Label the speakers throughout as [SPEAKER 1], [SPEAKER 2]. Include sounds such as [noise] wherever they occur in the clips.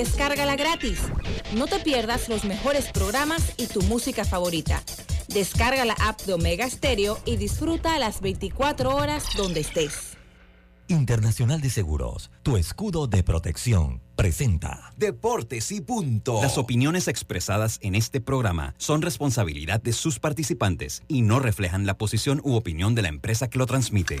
[SPEAKER 1] descárgala gratis. No te pierdas los mejores programas y tu música favorita. Descarga la app de Omega Stereo y disfruta las 24 horas donde estés.
[SPEAKER 2] Internacional de Seguros, tu escudo de protección, presenta
[SPEAKER 3] Deportes y punto.
[SPEAKER 4] Las opiniones expresadas en este programa son responsabilidad de sus participantes y no reflejan la posición u opinión de la empresa que lo transmite.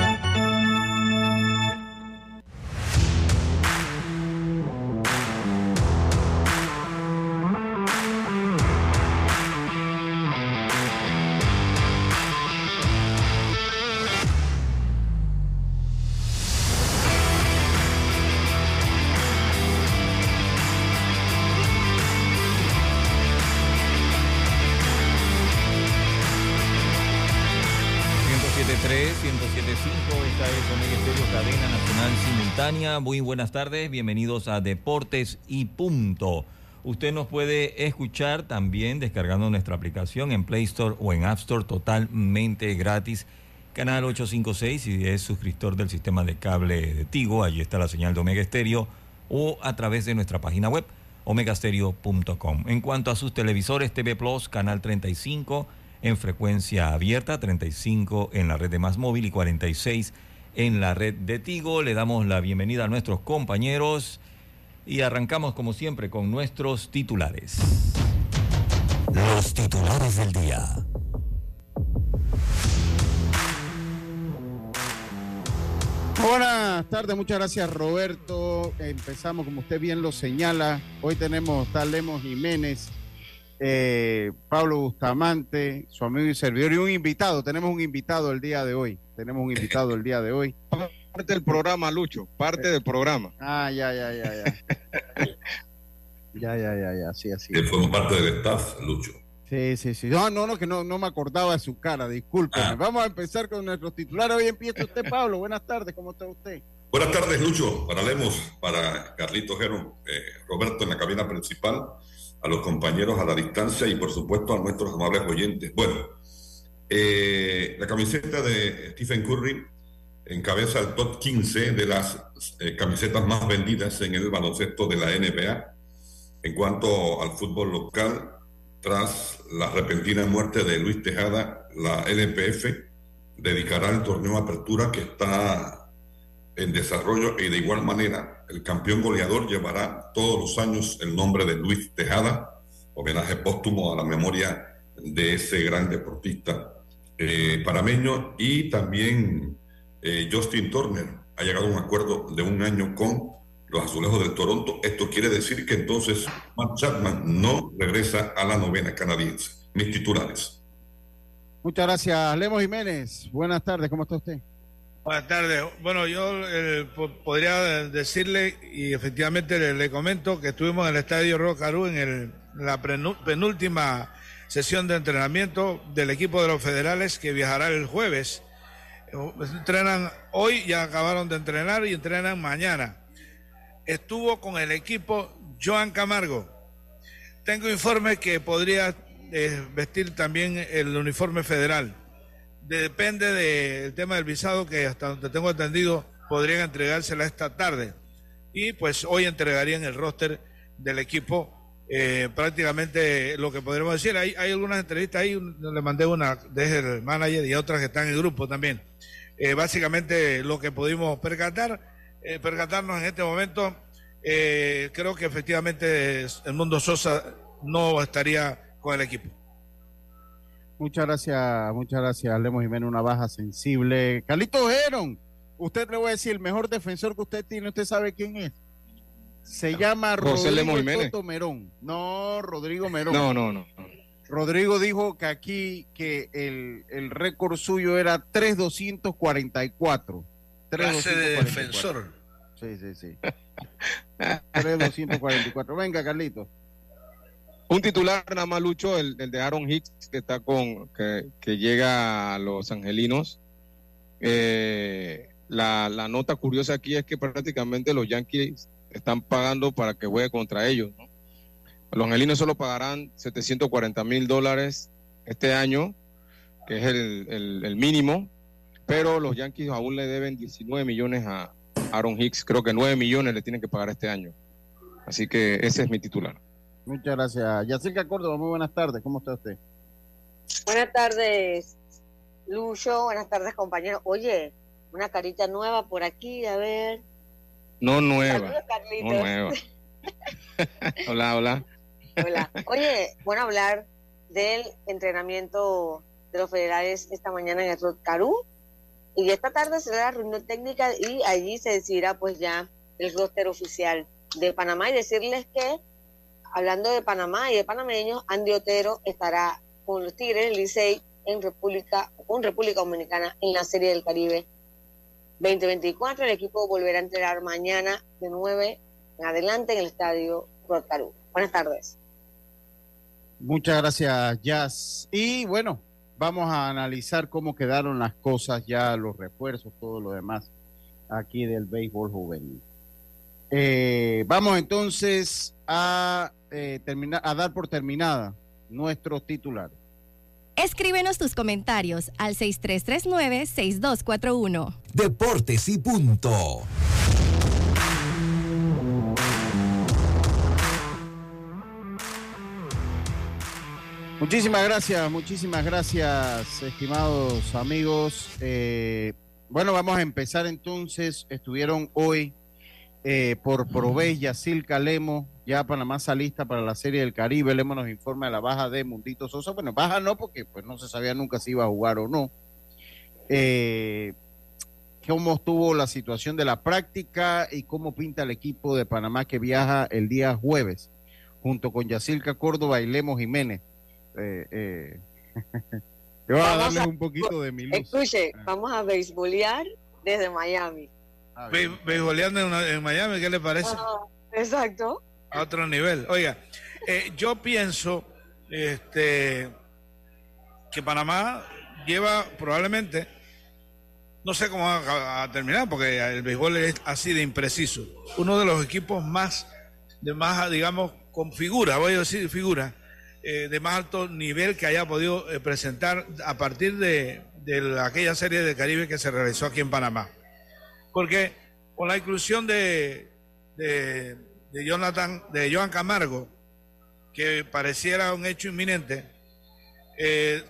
[SPEAKER 5] Muy buenas tardes, bienvenidos a Deportes y Punto. Usted nos puede escuchar también descargando nuestra aplicación en Play Store o en App Store totalmente gratis. Canal 856 si es suscriptor del sistema de cable de Tigo, allí está la señal de Omega Estéreo o a través de nuestra página web omegastereo.com. En cuanto a sus televisores, TV Plus, canal 35 en frecuencia abierta, 35 en la red de Más Móvil y 46 en la red de Tigo. Le damos la bienvenida a nuestros compañeros y arrancamos como siempre con nuestros titulares.
[SPEAKER 2] Los titulares del día.
[SPEAKER 6] Buenas tardes, muchas gracias Roberto. Empezamos como usted bien lo señala. Hoy tenemos tal Lemos Jiménez, eh, Pablo Bustamante, su amigo y servidor y un invitado. Tenemos un invitado el día de hoy tenemos un invitado el día de hoy. [laughs]
[SPEAKER 7] Parte del programa, Lucho, parte del programa.
[SPEAKER 6] Ah, ya, ya, ya, ya. ya, ya, ya, ya, sí, así.
[SPEAKER 8] Él fue parte del staff, Lucho.
[SPEAKER 6] Sí, sí, sí. No, no, no, que no, no me acordaba de su cara, discúlpeme. Ah. Vamos a empezar con nuestros titulares. Hoy empieza usted, Pablo. Buenas tardes, ¿cómo está usted?
[SPEAKER 8] Buenas tardes, Lucho. Para Lemos, para Carlito Jero, eh, Roberto en la cabina principal, a los compañeros a la distancia y, por supuesto, a nuestros amables oyentes. Bueno, eh, la camiseta de Stephen Curry encabeza el top 15 de las eh, camisetas más vendidas en el baloncesto de la NBA. En cuanto al fútbol local, tras la repentina muerte de Luis Tejada, la LPF dedicará el torneo Apertura que está en desarrollo y de igual manera el campeón goleador llevará todos los años el nombre de Luis Tejada, homenaje póstumo a la memoria de ese gran deportista eh, parameño y también eh, Justin Turner ha llegado a un acuerdo de un año con los azulejos del Toronto. Esto quiere decir que entonces Matt Chapman no regresa a la novena canadiense. Mis titulares.
[SPEAKER 6] Muchas gracias, Lemos Jiménez. Buenas tardes, ¿cómo está usted?
[SPEAKER 7] Buenas tardes. Bueno, yo eh, podría decirle, y efectivamente le, comento, que estuvimos en el Estadio Rocarú en el, la penúltima sesión de entrenamiento del equipo de los federales que viajará el jueves. Entrenan hoy, ya acabaron de entrenar y entrenan mañana. Estuvo con el equipo Joan Camargo. Tengo informe que podría eh, vestir también el uniforme federal. Depende del tema del visado que hasta donde tengo entendido podrían entregársela esta tarde. Y pues hoy entregarían el roster del equipo eh, prácticamente lo que podríamos decir. Hay, hay algunas entrevistas ahí, le mandé una desde el manager y otras que están en el grupo también. Eh, básicamente lo que pudimos percatar, eh, percatarnos en este momento, creo que efectivamente el mundo Sosa no estaría con el equipo.
[SPEAKER 6] Muchas gracias, muchas gracias, Lemos Jiménez, una baja sensible. Carlito Geron, usted le voy a decir, el mejor defensor que usted tiene, ¿usted sabe quién es? Se llama Rodrigo Merón. No, Rodrigo Merón.
[SPEAKER 7] No, no, no.
[SPEAKER 6] Rodrigo dijo que aquí que el, el récord suyo era 3,244.
[SPEAKER 7] Clase de defensor.
[SPEAKER 6] Sí, sí, sí. [laughs] 3,244. Venga, Carlito.
[SPEAKER 7] Un titular nada más, Lucho, el, el, de Aaron Hicks, que está con, que, llega a los angelinos. Eh, la, la nota curiosa aquí es que prácticamente los Yankees
[SPEAKER 9] están pagando para que juegue contra ellos. Los angelinos solo pagarán 740 mil dólares este año, que es el, mínimo, pero los Yankees aún le deben 19 millones a Aaron Hicks. Creo que 9 millones le tienen que pagar este año. Así que ese es mi titular.
[SPEAKER 6] Muchas gracias. Yacirca Córdoba, muy buenas tardes. ¿Cómo está usted?
[SPEAKER 10] Buenas tardes, Lucho. Buenas tardes, compañero. Oye, una carita nueva por aquí, a ver.
[SPEAKER 9] No nueva. no nueva. [laughs] hola, hola.
[SPEAKER 10] Hola. Oye, bueno hablar del entrenamiento de los federales esta mañana en el Rod Caru. Y esta tarde será la reunión técnica y allí se decidirá pues ya el roster oficial de Panamá y decirles que, hablando de Panamá y de panameños, Andy Otero estará con los Tigres del Licey en República, con República Dominicana en la Serie del Caribe 2024. El equipo volverá a entrenar mañana de 9 en adelante en el estadio Rotarú. Buenas tardes.
[SPEAKER 6] Muchas gracias, Jazz. Y bueno, vamos a analizar cómo quedaron las cosas ya, los refuerzos, todo lo demás aquí del béisbol juvenil. Eh, vamos entonces a, eh, terminar, a dar por terminada nuestros titulares.
[SPEAKER 11] Escríbenos tus comentarios al 6339-6241.
[SPEAKER 3] Deportes y punto.
[SPEAKER 6] Muchísimas gracias, muchísimas gracias, estimados amigos. Eh, bueno, vamos a empezar entonces. Estuvieron hoy eh, por Provey, Yacil Calemo, ya Panamá está lista para la Serie del Caribe. Lemo nos informa de la baja de Mundito Sosa. Bueno, baja no, porque pues no se sabía nunca si iba a jugar o no. Eh, ¿Cómo estuvo la situación de la práctica y cómo pinta el equipo de Panamá que viaja el día jueves junto con Yacilca Córdoba y Lemo Jiménez? Eh, eh. [laughs] voy a darles un poquito de mi luz.
[SPEAKER 10] Escuche, ah. vamos a beisbolear desde Miami.
[SPEAKER 7] Ah, beisboleando en, Miami, ¿qué le parece?
[SPEAKER 10] exacto.
[SPEAKER 7] A otro nivel. Oiga, eh, yo pienso este, que Panamá lleva probablemente, no sé cómo va a, terminar, porque el béisbol es así de impreciso. Uno de los equipos más, de más, digamos, con figura, voy a decir figura, eh, de más alto nivel que haya podido eh, presentar a partir de, aquella serie de Caribe que se realizó aquí en Panamá. Porque con la inclusión de, de, Jonathan, de Joan Camargo, que pareciera un hecho inminente, eh,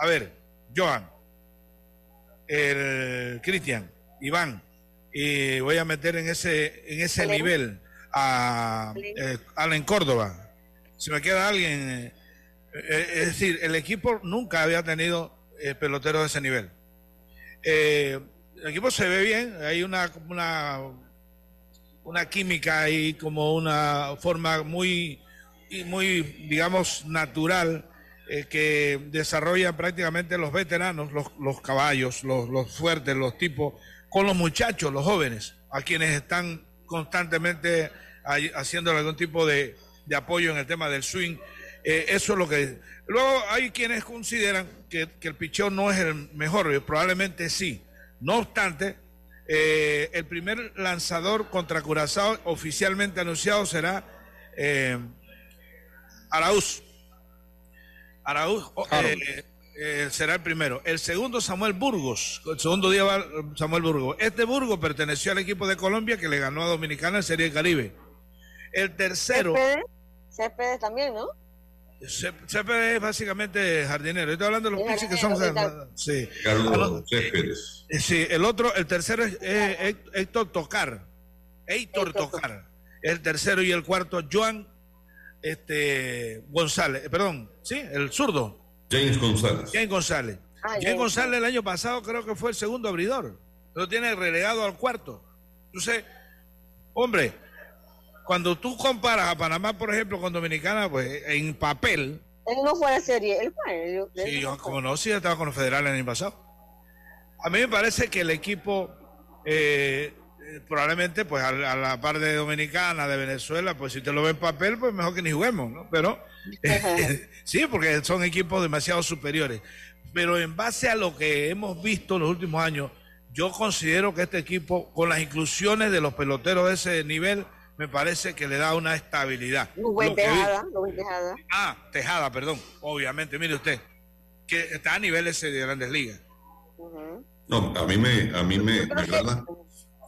[SPEAKER 7] a ver, Joan, el Cristian, Iván, y voy a meter en ese, en ese nivel a Allen Córdoba, si me queda alguien. Eh, eh, es decir, el equipo nunca había tenido eh, peloteros de ese nivel. el equipo se ve bien, hay una, una, una química ahí, como una forma muy, muy digamos, natural que desarrollan prácticamente los veteranos, los, los caballos, los, los fuertes, los tipos, con los muchachos, los jóvenes, a quienes están constantemente haciendo algún tipo de, de apoyo en el tema del swing. Eh, eso es lo que... Luego hay quienes consideran que, el picheo no es el mejor, probablemente sí. No obstante, eh, el primer lanzador contra Curazao oficialmente anunciado será eh, Arauz. Arauz eh, será el primero. El segundo, Samuel Burgos. El segundo día va Samuel Burgos. Este Burgos perteneció al equipo de Colombia que le ganó a Dominicana en Serie de Caribe. El tercero.
[SPEAKER 10] Céspedes también, ¿no?
[SPEAKER 7] Céspedes es básicamente jardinero. Estoy hablando de los pitchers que son. Sí.
[SPEAKER 8] Carlos Céspedes.
[SPEAKER 7] Eh, sí, el otro, el tercero es Héctor Tocar. Héctor Tocar. El tercero y el cuarto, Joan este, González. Eh, perdón, sí, el zurdo.
[SPEAKER 8] James González.
[SPEAKER 7] James González. Ah, James González el año pasado creo que fue el segundo abridor. Lo tiene relegado al cuarto. Entonces, hombre, cuando tú comparas a Panamá, por ejemplo, con Dominicana, pues en papel.
[SPEAKER 10] Él no fue a serie, él
[SPEAKER 7] fue. sí, yo, como no, sí, estaba con los federales el año pasado. A mí me parece que el equipo, eh, probablemente, pues a, la par de Dominicana, de Venezuela, pues si te lo ve en papel, pues mejor que ni juguemos, ¿no? Pero [laughs] sí, porque son equipos demasiado superiores. Pero en base a lo que hemos visto en los últimos años, yo considero que este equipo, con las inclusiones de los peloteros de ese nivel, me parece que le da una estabilidad.
[SPEAKER 10] Rubén Tejada, Rubén Tejada.
[SPEAKER 7] Ah, Tejada, perdón, obviamente, mire usted, que está a niveles de grandes ligas.
[SPEAKER 8] No, a mí me, a mí me, me agrada.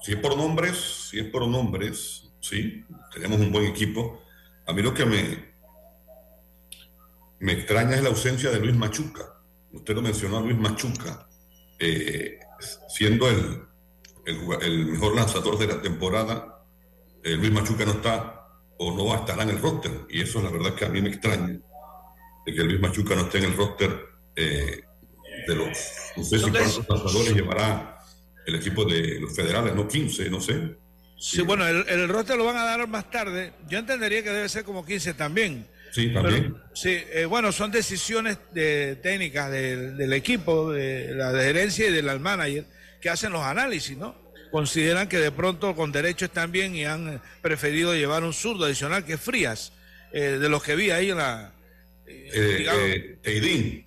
[SPEAKER 8] Si es por nombres, si es por nombres, sí, tenemos un buen equipo. A mí lo que me, me extraña es la ausencia de Luis Machuca. Usted lo mencionó a Luis Machuca, eh, siendo el, el mejor lanzador de la temporada. Eh, Luis Machuca no está o no estará en el roster. Y eso es la verdad que a mí me extraña, de que Luis Machuca no esté en el roster eh, de los, no sé si cuántos lanzadores llevará el equipo de los federales, no 15, no sé.
[SPEAKER 7] Sí, bueno, el, el roster lo van a dar más tarde. Yo entendería que debe ser como 15 también.
[SPEAKER 8] Sí, también.
[SPEAKER 7] Pero, sí, eh, bueno, son decisiones de, técnicas del, del equipo, de la de gerencia y del manager, que hacen los análisis, ¿no? Consideran que de pronto con derecho están bien y han preferido llevar un zurdo adicional que es Frías, eh, de los que vi ahí en la...
[SPEAKER 8] Eh, eh, Teidín,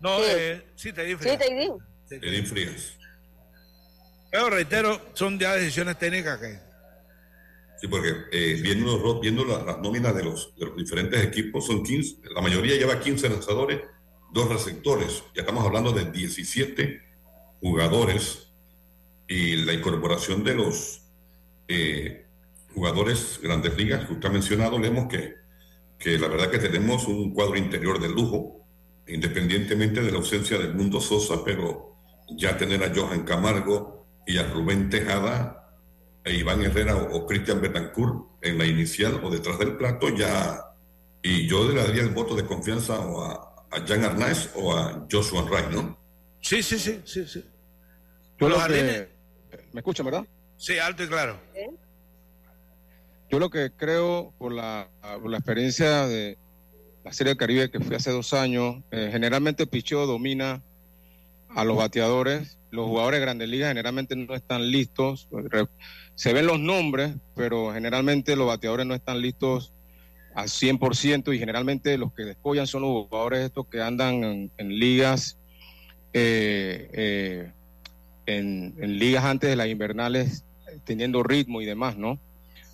[SPEAKER 7] no, eh, sí, te di Frías.
[SPEAKER 8] Teidín Frías.
[SPEAKER 7] Pero reitero, son ya decisiones técnicas que...
[SPEAKER 8] Sí, porque eh, viendo, los viendo la- las nóminas de los, de los diferentes equipos, son 15, la mayoría lleva 15 lanzadores, dos receptores. Ya estamos hablando de 17 jugadores y la incorporación de los eh, jugadores grandes ligas que usted ha mencionado, leemos que, que la verdad que tenemos un cuadro interior de lujo, independientemente de la ausencia del Mundo Sosa, pero ya tener a Johan Camargo y a Rubén Tejada e Iván Herrera o, o Cristian Betancourt en la inicial o detrás del plato ya y yo le daría el voto de confianza o a, a Jan Arnaez o a Joshua Wright, ¿no?
[SPEAKER 7] Sí, sí, sí, sí, sí.
[SPEAKER 9] Yo
[SPEAKER 7] Los
[SPEAKER 9] lo que-
[SPEAKER 7] jardines-
[SPEAKER 9] ¿Me escuchan, verdad?
[SPEAKER 7] Sí, alto y claro.
[SPEAKER 9] Yo lo que creo, por la, por la experiencia de la Serie del Caribe que fui hace dos años, eh, generalmente el picheo domina a los bateadores. Los jugadores de grandes ligas generalmente no están listos. Se ven los nombres, pero generalmente los bateadores no están listos al 100% y generalmente los que descollan son los jugadores estos que andan en, en ligas, eh, eh, en, en ligas antes de las invernales, eh, teniendo ritmo y demás, ¿no?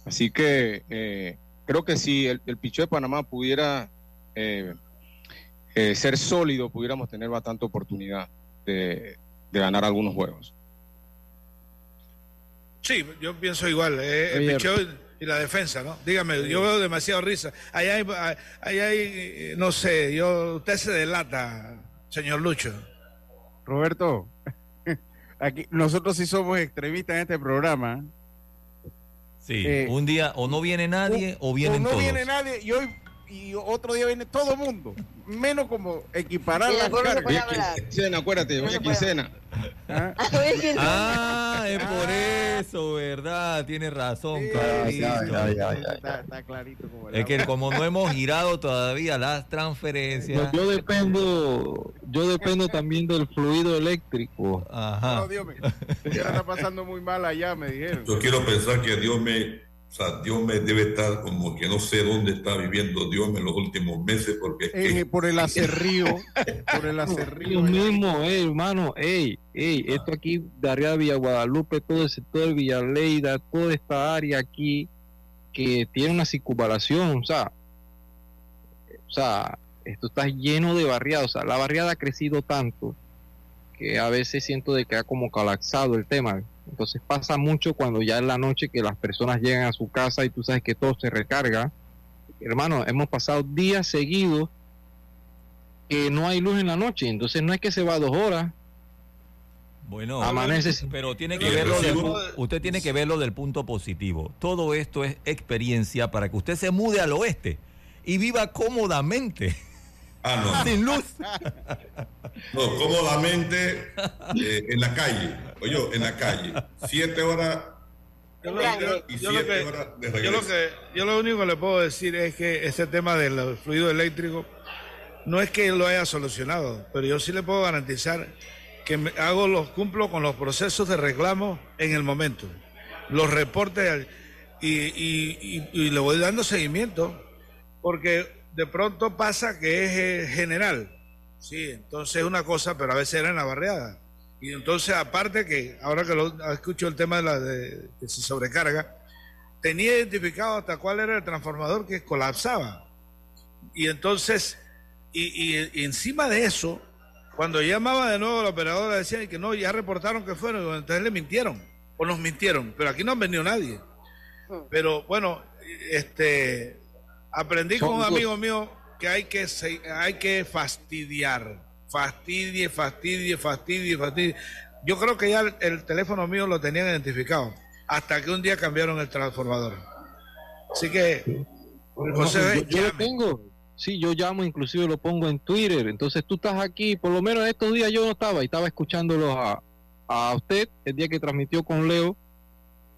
[SPEAKER 9] Así que eh, creo que si el, el picheo de Panamá pudiera eh, eh, ser sólido, pudiéramos tener bastante oportunidad de, de ganar algunos juegos.
[SPEAKER 7] Sí, yo pienso igual. eh, el picheo y- la defensa, ¿no? Dígame, yo veo demasiado risa. Ahí hay, ahí hay, eh, no sé, yo, usted se delata, señor Lucho.
[SPEAKER 6] Roberto, aquí nosotros sí somos extremistas en este programa.
[SPEAKER 5] Sí,
[SPEAKER 6] Eh,
[SPEAKER 5] un día o no viene nadie o vienen
[SPEAKER 6] no
[SPEAKER 5] todos.
[SPEAKER 6] viene nadie y hoy y otro día viene todo el mundo, menos como equiparar
[SPEAKER 10] Y
[SPEAKER 6] las
[SPEAKER 10] después no se
[SPEAKER 6] cargas.
[SPEAKER 10] puede hablar.
[SPEAKER 9] Quincena, acuérdate, [laughs] quincena.
[SPEAKER 5] Ah, es por eso, ¿verdad? Tiene razón, clarito.
[SPEAKER 6] Está, está clarito como el
[SPEAKER 5] Es que como no [laughs] hemos girado todavía las transferencias.
[SPEAKER 12] Yo dependo, yo dependo también del fluido eléctrico.
[SPEAKER 5] Ajá.
[SPEAKER 6] No, Dios mío. Ya está pasando muy mal allá, me dijeron.
[SPEAKER 8] Yo quiero pensar que Dios me, o sea, Dios me debe estar como que no sé dónde está viviendo Dios en los últimos meses porque
[SPEAKER 6] Eh, por el acerrío, por el [laughs] acerrío.
[SPEAKER 12] Lo mismo, ey, hermano, ey, ey, esto aquí de arriba de Villa Guadalupe, todo el sector de Villaleida, toda esta área aquí que tiene una circunvalación, o sea, o sea, esto está lleno de barriadas, o sea, la barriada ha crecido tanto que a veces siento de que ha como colapsado el tema. Entonces pasa mucho cuando ya es la noche que las personas llegan a su casa y tú sabes que todo se recarga. Hermano, hemos pasado días seguidos que no hay luz en la noche, entonces no es que se va dos horas.
[SPEAKER 5] Bueno,
[SPEAKER 12] Amanece
[SPEAKER 5] pero tiene que verlo del, usted tiene que verlo del punto positivo. Todo esto es experiencia para que usted se mude al oeste y viva cómodamente.
[SPEAKER 8] Ah, no.
[SPEAKER 5] Sin luz.
[SPEAKER 8] No, cómodamente eh, en la calle. Oye, en la calle. Siete horas
[SPEAKER 7] Yo lo,
[SPEAKER 8] ida
[SPEAKER 7] yo-
[SPEAKER 8] y
[SPEAKER 7] yo lo
[SPEAKER 8] siete
[SPEAKER 7] que-
[SPEAKER 8] horas de
[SPEAKER 7] yo lo
[SPEAKER 8] regreso.
[SPEAKER 7] que- yo lo único que le puedo decir es que ese tema del fluido eléctrico no es que lo haya solucionado, pero yo sí le puedo garantizar que me- hago los cumplo con los procesos de reclamo en el momento, los reportes al- y, y- y- y le voy dando seguimiento porque de pronto pasa que es eh, general, sí, entonces es una cosa, pero a veces era en la barriada. Y entonces, aparte que ahora que lo, escucho el tema de la de, que se sobrecarga, tenía identificado hasta cuál era el transformador que colapsaba. Y entonces, y, y- y encima de eso, cuando llamaba de nuevo la operadora decían que no, ya reportaron que fueron, entonces le mintieron, o nos mintieron, pero aquí no han venido nadie. Pero bueno, este aprendí con un amigo mío que hay que hay que fastidiar, fastidie, fastidie, fastidie, fastidie. Yo creo que ya el, el teléfono mío lo tenían identificado, hasta que un día cambiaron el transformador. Así que José,
[SPEAKER 12] No, yo, yo lo tengo. Sí, yo llamo, inclusive lo pongo en Twitter. Entonces tú estás aquí, por lo menos estos días yo no estaba y estaba escuchándolos a, a usted el día que transmitió con Leo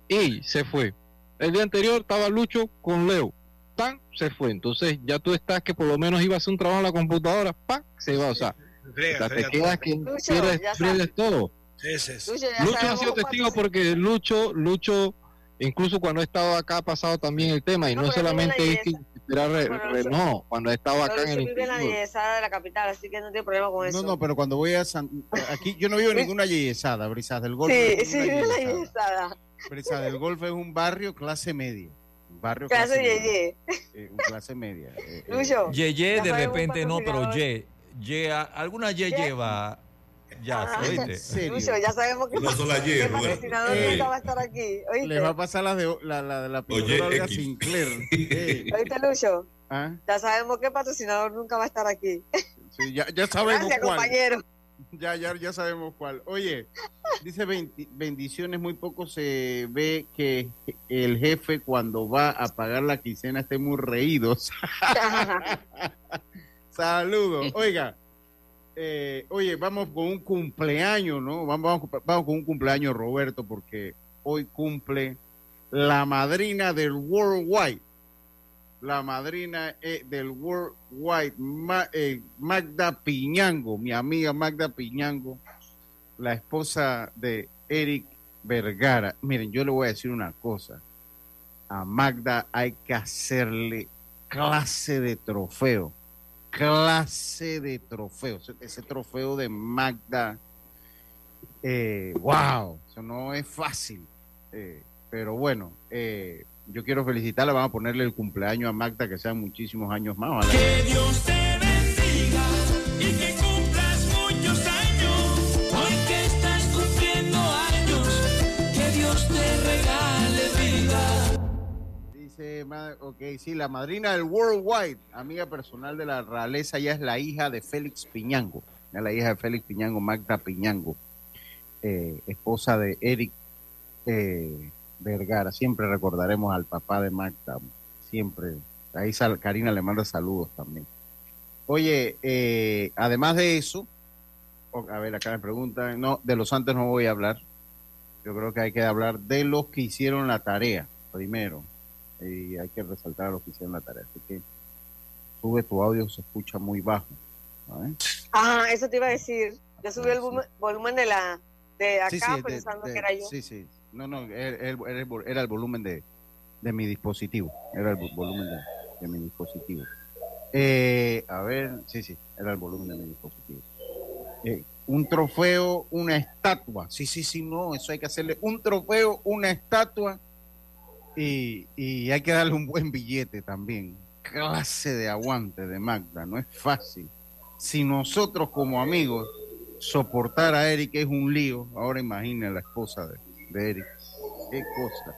[SPEAKER 12] y se fue. El día anterior estaba Lucho con Leo. Tan, se fue. Entonces ya tú estás que por lo menos iba a hacer un trabajo en la computadora, ¡pam! se va. O sea, o sea, te quedas que
[SPEAKER 10] Lucho,
[SPEAKER 12] pierdes, todo.
[SPEAKER 7] Sí, sí, sí.
[SPEAKER 10] Lucho,
[SPEAKER 12] ha sido testigo porque Lucho, Lucho, incluso cuando ha estado acá ha pasado también el tema y
[SPEAKER 10] No,
[SPEAKER 12] solamente es que
[SPEAKER 10] belleza.
[SPEAKER 12] esperar re-
[SPEAKER 10] Bueno,
[SPEAKER 12] re-
[SPEAKER 10] Lucho-
[SPEAKER 12] no, cuando ha estado acá en el
[SPEAKER 10] vive en la de la capital, así que no tiene problema con eso.
[SPEAKER 6] No, no, pero cuando voy a San... Aquí yo no vivo en ninguna yeyesada, Brisas del Golfo.
[SPEAKER 10] sí, sí, vive en la.
[SPEAKER 6] Brisas del Golfo es un barrio clase media. Barrio
[SPEAKER 10] Clase
[SPEAKER 6] clase, media.
[SPEAKER 10] Yeye.
[SPEAKER 6] Eh, un clase media. eh, eh,
[SPEAKER 10] Lucho.
[SPEAKER 5] Yeye de repente no, pero. Ye. Ye, a- alguna Ye
[SPEAKER 10] Ye.
[SPEAKER 5] lleva. Ya,
[SPEAKER 10] Ajá.
[SPEAKER 5] ¿oíste?
[SPEAKER 6] ¿En serio?
[SPEAKER 10] Lucho, ya sabemos que
[SPEAKER 8] Una sola Y,
[SPEAKER 10] el
[SPEAKER 8] Roberto.
[SPEAKER 10] patrocinador
[SPEAKER 6] Eh.
[SPEAKER 10] nunca va a estar aquí. ¿Oíste?
[SPEAKER 6] Les va a pasar la de la, la, de la
[SPEAKER 8] Oye,
[SPEAKER 6] pintora Olga. Sinclair. [laughs] Eh,
[SPEAKER 10] ¿Oíste, Lucho?
[SPEAKER 6] ah,
[SPEAKER 10] Ya sabemos que el patrocinador nunca va a estar aquí.
[SPEAKER 6] sí, ya, ya sabemos
[SPEAKER 10] Gracias,
[SPEAKER 6] cuál.
[SPEAKER 10] compañero. [laughs]
[SPEAKER 6] Ya, ya, ya sabemos cuál. Oye, dice bendi- bendiciones, muy poco se ve que el jefe cuando va a pagar la quincena esté muy reídos. [laughs] Saludos. Oiga, eh, oye, vamos con un cumpleaños, ¿no? Vamos, vamos, vamos con un cumpleaños, Roberto, porque hoy cumple la madrina del Worldwide. La madrina eh, del Worldwide, Ma- eh, Magda Piñango, mi amiga Magda Piñango, la esposa de Eric Vergara. Miren, yo le voy a decir una cosa. A Magda hay que hacerle clase de trofeo clase de trofeo. Ese- trofeo de Magda, eh, wow, eso no es fácil. Eh, pero bueno, eh, yo quiero felicitarla, vamos a ponerle el cumpleaños a Magda, que sean muchísimos años más. ojalá.
[SPEAKER 13] Dios te bendiga y que cumplas muchos años. Hoy que estás cumpliendo años, que Dios te regale vida.
[SPEAKER 6] Dice, ok, sí, la madrina del Worldwide, amiga personal de la realeza, ya es la hija de Félix Piñango, ya la hija de Félix Piñango, Magda Piñango, eh, esposa de Eric eh, Vergara. Siempre recordaremos al papá de Magda, siempre. Ahí sal- Karina le manda saludos también. Oye, eh, además de eso, a ver, acá me preguntan, no, de los santos no voy a hablar. Yo creo que hay que hablar de los que hicieron la tarea primero y hay que resaltar a los que hicieron la tarea. Así que sube tu audio, se escucha muy bajo. ¿vale?
[SPEAKER 10] Ah, eso te iba a decir. Yo subí el volumen- volumen de la de acá
[SPEAKER 6] Sí, sí, de-
[SPEAKER 10] pensando
[SPEAKER 6] de-
[SPEAKER 10] que era yo.
[SPEAKER 6] Sí, sí. No, no, era, el volumen de, de mi dispositivo. Era el vo- volumen de, de mi dispositivo. Eh, a ver, sí, sí, era el volumen de mi dispositivo. Eh, un trofeo, una estatua. Sí, sí, sí, no, eso hay que hacerle un trofeo, una estatua y, y hay que darle un buen billete también. Clase de aguante de Magda, no es fácil. Si nosotros como amigos soportar a Eric es un lío, ahora imagina la esposa de, de Eric. Qué cosa.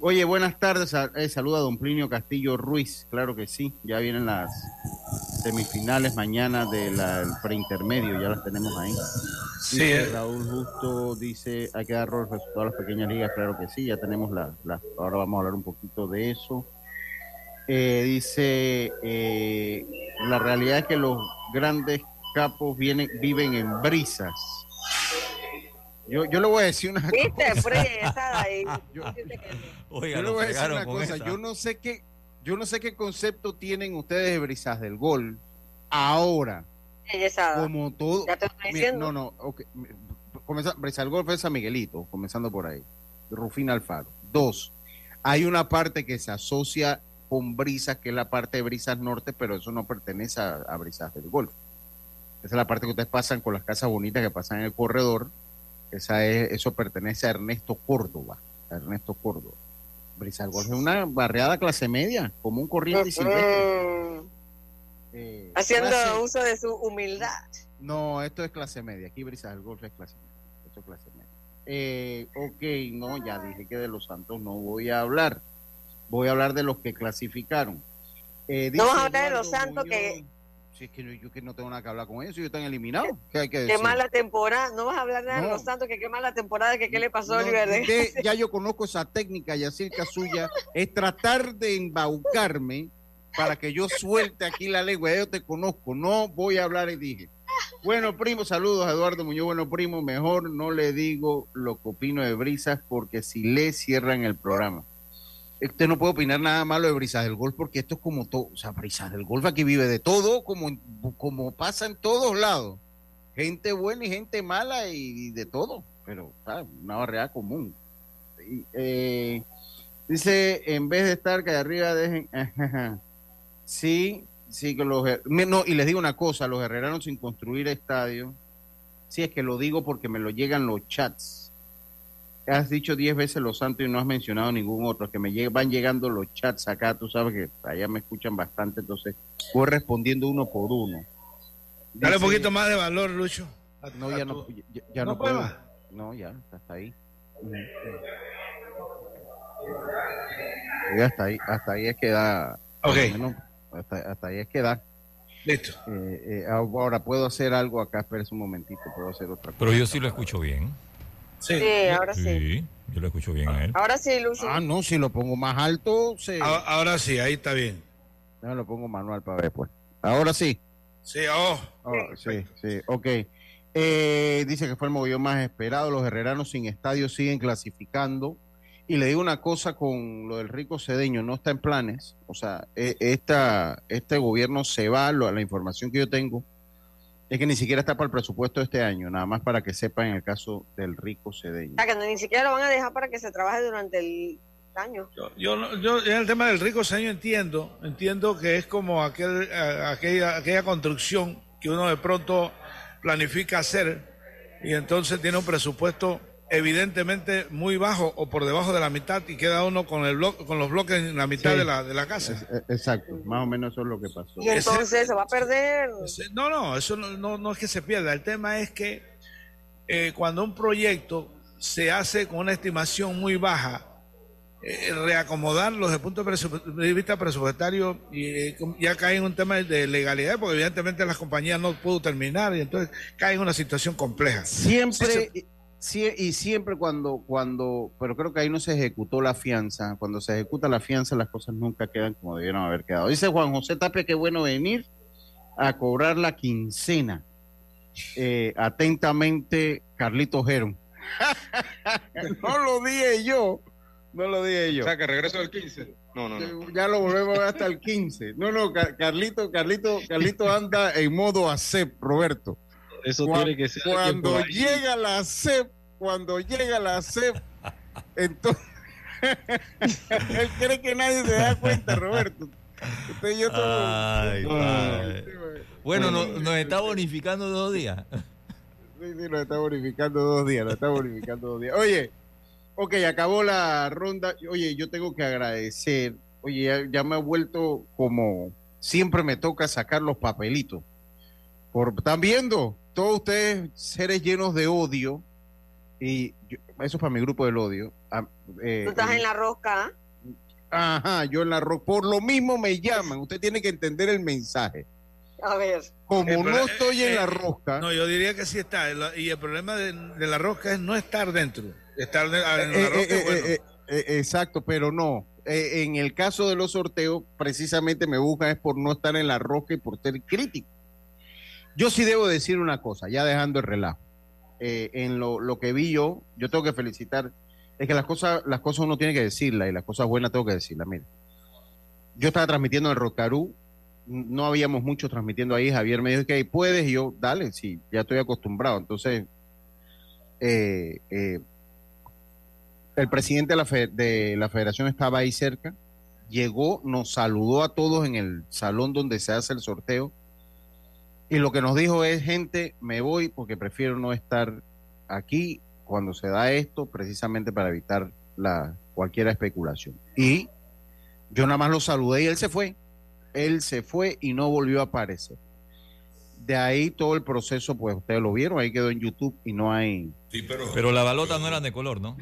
[SPEAKER 6] Oye, buenas tardes. eh, saluda a don Plinio Castillo Ruiz. Claro que sí. Ya vienen las semifinales mañana del preintermedio. Ya las tenemos ahí.
[SPEAKER 7] Sí,
[SPEAKER 6] Dice
[SPEAKER 7] eh.
[SPEAKER 6] Raúl Justo dice, hay que dar los resultados a las pequeñas ligas. Claro que sí. Ya tenemos las. las- ahora vamos a hablar un poquito de eso. Eh, dice, eh, la realidad es que los grandes capos vienen, viven en brisas. Yo, yo le voy a decir una
[SPEAKER 10] ¿Viste? [laughs]
[SPEAKER 6] cosa.
[SPEAKER 10] Ahí.
[SPEAKER 5] Oiga,
[SPEAKER 6] yo le voy a decir una cosa.
[SPEAKER 5] esa.
[SPEAKER 6] Yo no sé qué, yo no sé qué concepto tienen ustedes de brisas del gol ahora. Como todo.
[SPEAKER 10] Ya te estoy
[SPEAKER 6] no, no. ok, mi- Comenzando, Brisa del Golf es San Miguelito, comenzando por ahí. Rufina Alfaro. Dos, hay una parte que se asocia con brisas, que es la parte de brisas norte, pero eso no pertenece a, a brisas del Golf. Esa es la parte que ustedes pasan con las casas bonitas que pasan en el corredor. Esa es, eso pertenece a Ernesto Córdoba. a Ernesto Córdoba. Golf es una barriada clase media, común corriente y silvestre. Eh,
[SPEAKER 10] haciendo
[SPEAKER 6] clase-
[SPEAKER 10] uso de su humildad.
[SPEAKER 6] No, esto es clase media. Aquí Brisa del Golf es clase media. Esto es clase media. Eh, ok, no, ya dije que de los Santos no voy a hablar. Voy a hablar de los que clasificaron. Eh,
[SPEAKER 10] No vas a hablar de los Santos que,
[SPEAKER 6] Si es que yo, yo que no tengo nada que hablar con ellos, ellos están eliminados. ¿Qué hay que decir?
[SPEAKER 10] mala temporada. No vas a hablar nada de los Santos, que qué mala temporada, que qué le pasó a
[SPEAKER 6] No,
[SPEAKER 10] Oliver.
[SPEAKER 6] usted- [laughs] ya yo conozco esa técnica, Yacirca suya, es tratar de embaucarme para que yo suelte aquí la lengua. Yo te conozco, no voy a hablar y dije. Bueno, primo, saludos a Eduardo Muñoz. Bueno, primo, mejor no le digo lo que opino de Brisas porque si le cierran el programa. Usted no puede opinar nada malo de Brisas del Golf porque esto es como todo. O sea, Brisas del Golf aquí vive de todo, como, como pasa en todos lados. Gente buena y gente mala y, de todo. Pero, ¿sabes? Una barrera común. Eh, dice, en vez de estar que arriba dejen... sí, sí que los... No, y les digo una cosa, los herreranos sin construir estadio, sí es que lo digo porque me lo llegan los chats. Has dicho diez veces los santos y no has mencionado ningún otro, que me lleg- van llegando los chats acá, tú sabes que allá me escuchan bastante, entonces voy respondiendo uno por uno.
[SPEAKER 7] Dale un poquito más de valor, Lucho. a-
[SPEAKER 6] no,
[SPEAKER 7] a
[SPEAKER 6] ya no, ya, ya
[SPEAKER 7] ¿No
[SPEAKER 6] puedo. No, ya, hasta ahí. Ya hasta ahí, hasta ahí es que da.
[SPEAKER 7] Ok.
[SPEAKER 6] menos, hasta, hasta ahí es que da.
[SPEAKER 7] Listo.
[SPEAKER 6] Eh, eh, ahora puedo hacer algo acá, espérese un momentito, puedo hacer otra cosa.
[SPEAKER 5] Pero yo sí lo escucho bien.
[SPEAKER 7] Sí.
[SPEAKER 10] Sí, ahora sí.
[SPEAKER 5] Sí, yo lo escucho bien a él.
[SPEAKER 10] Ahora sí, Lucy.
[SPEAKER 6] Ah, no, si lo pongo más alto, se...
[SPEAKER 7] A- Ahora sí, ahí está bien.
[SPEAKER 6] Déjame lo pongo manual para ver, pues. Ahora sí.
[SPEAKER 7] Sí, oh.
[SPEAKER 6] Oh, sí, sí, ok. Eh, dice que fue el mogollón más esperado. Los herreranos sin estadio siguen clasificando. Y le digo una cosa con lo del rico cedeño, no está en planes. O sea, eh, esta, este gobierno se va, lo- la información que yo tengo es que ni siquiera está para el presupuesto de este año, nada más para que sepan en el caso del rico cedeño.
[SPEAKER 10] O sea, que no- ni siquiera lo van a dejar para que se trabaje durante el año.
[SPEAKER 7] Yo, no- yo en el tema del rico señor entiendo, entiendo que es como aquel, aquella, aquella construcción que uno de pronto planifica hacer y entonces tiene un presupuesto evidentemente muy bajo o por debajo de la mitad y queda uno con el blo- con los bloques en la mitad
[SPEAKER 6] Sí.
[SPEAKER 7] de la, de la casa.
[SPEAKER 6] Eh, Exacto, más o menos eso es lo que pasó.
[SPEAKER 10] Y entonces se va a perder.
[SPEAKER 7] No, no, eso no, no, no es que se pierda. El tema es que eh, cuando un proyecto se hace con una estimación muy baja, eh, reacomodarlo desde el punto de, vista presupuestario y eh, ya cae en un tema de legalidad, porque evidentemente las compañías no pudo terminar y entonces cae en una situación compleja.
[SPEAKER 6] Siempre, y siempre cuando, cuando, pero creo que ahí no se ejecutó la fianza. Cuando se ejecuta la fianza, las cosas nunca quedan como debieron haber quedado. Dice Juan José Tapia, qué bueno venir a cobrar la quincena. Eh, atentamente, Carlito Geron. [laughs] no lo dije yo. No lo dije yo.
[SPEAKER 9] O sea, que regreso del 15. No, no, no.
[SPEAKER 6] Ya lo volvemos a ver hasta el 15. No, no, Car- Carlito, Carlito, Carlito anda en modo ACEP, Roberto.
[SPEAKER 12] Eso
[SPEAKER 6] Cua-
[SPEAKER 12] tiene que ser
[SPEAKER 6] Cuando llega la CEP, cuando llega la CEP, entonces [laughs] él cree que nadie se da cuenta, Roberto. Usted y yo
[SPEAKER 5] Ay,
[SPEAKER 6] güey.
[SPEAKER 5] Bueno, no- nos está bonificando dos días.
[SPEAKER 6] Sí, sí, nos está bonificando dos días, nos está bonificando dos días. Oye, ok, acabó la ronda. Oye, yo tengo que agradecer. Oye, ya, ya me he vuelto como siempre me toca sacar los papelitos. Por, ¿Están viendo? Todos ustedes seres llenos de odio. Y yo- eso es para mi grupo del odio. Ah, eh,
[SPEAKER 10] Tú estás
[SPEAKER 6] eh,
[SPEAKER 10] en la rosca. ¿ah?
[SPEAKER 6] Ajá, yo en la ro- Por lo mismo me llaman. Usted tiene que entender el mensaje.
[SPEAKER 10] A ver.
[SPEAKER 6] Como
[SPEAKER 7] Eh, pero,
[SPEAKER 6] no
[SPEAKER 7] eh,
[SPEAKER 6] estoy en
[SPEAKER 7] eh,
[SPEAKER 6] la rosca.
[SPEAKER 7] No, yo diría que sí está. Y el problema de, de la rosca es no estar dentro. Estar de- en la
[SPEAKER 6] Eh,
[SPEAKER 7] rosca,
[SPEAKER 6] eh, eh,
[SPEAKER 7] bueno.
[SPEAKER 6] eh, eh, exacto, pero no. Eh, en el caso de los sorteos, precisamente me buscan es por no estar en la rosca y por ser crítico. Yo sí debo decir una cosa, ya dejando el relajo. Eh, en lo, que vi yo, yo tengo que felicitar. Es que las cosas, las cosas uno tiene que decirlas y las cosas buenas tengo que decirlas. Mire, yo estaba transmitiendo en Rocarú, no habíamos mucho transmitiendo ahí. Javier me dijo que puedes, y yo, dale, sí, ya estoy acostumbrado. Entonces, eh, eh, el presidente de la, fe- de la federación estaba ahí cerca, llegó, nos saludó a todos en el salón donde se hace el sorteo y lo que nos dijo es, gente, me voy porque prefiero no estar aquí cuando se da esto, precisamente para evitar la, cualquier especulación. Y yo nada más lo saludé y él se fue. Él se fue y no volvió a aparecer. De ahí todo el proceso, pues ustedes lo vieron, ahí quedó en YouTube y no hay...
[SPEAKER 8] Sí, pero,
[SPEAKER 5] Pero la balota no era de color, ¿no?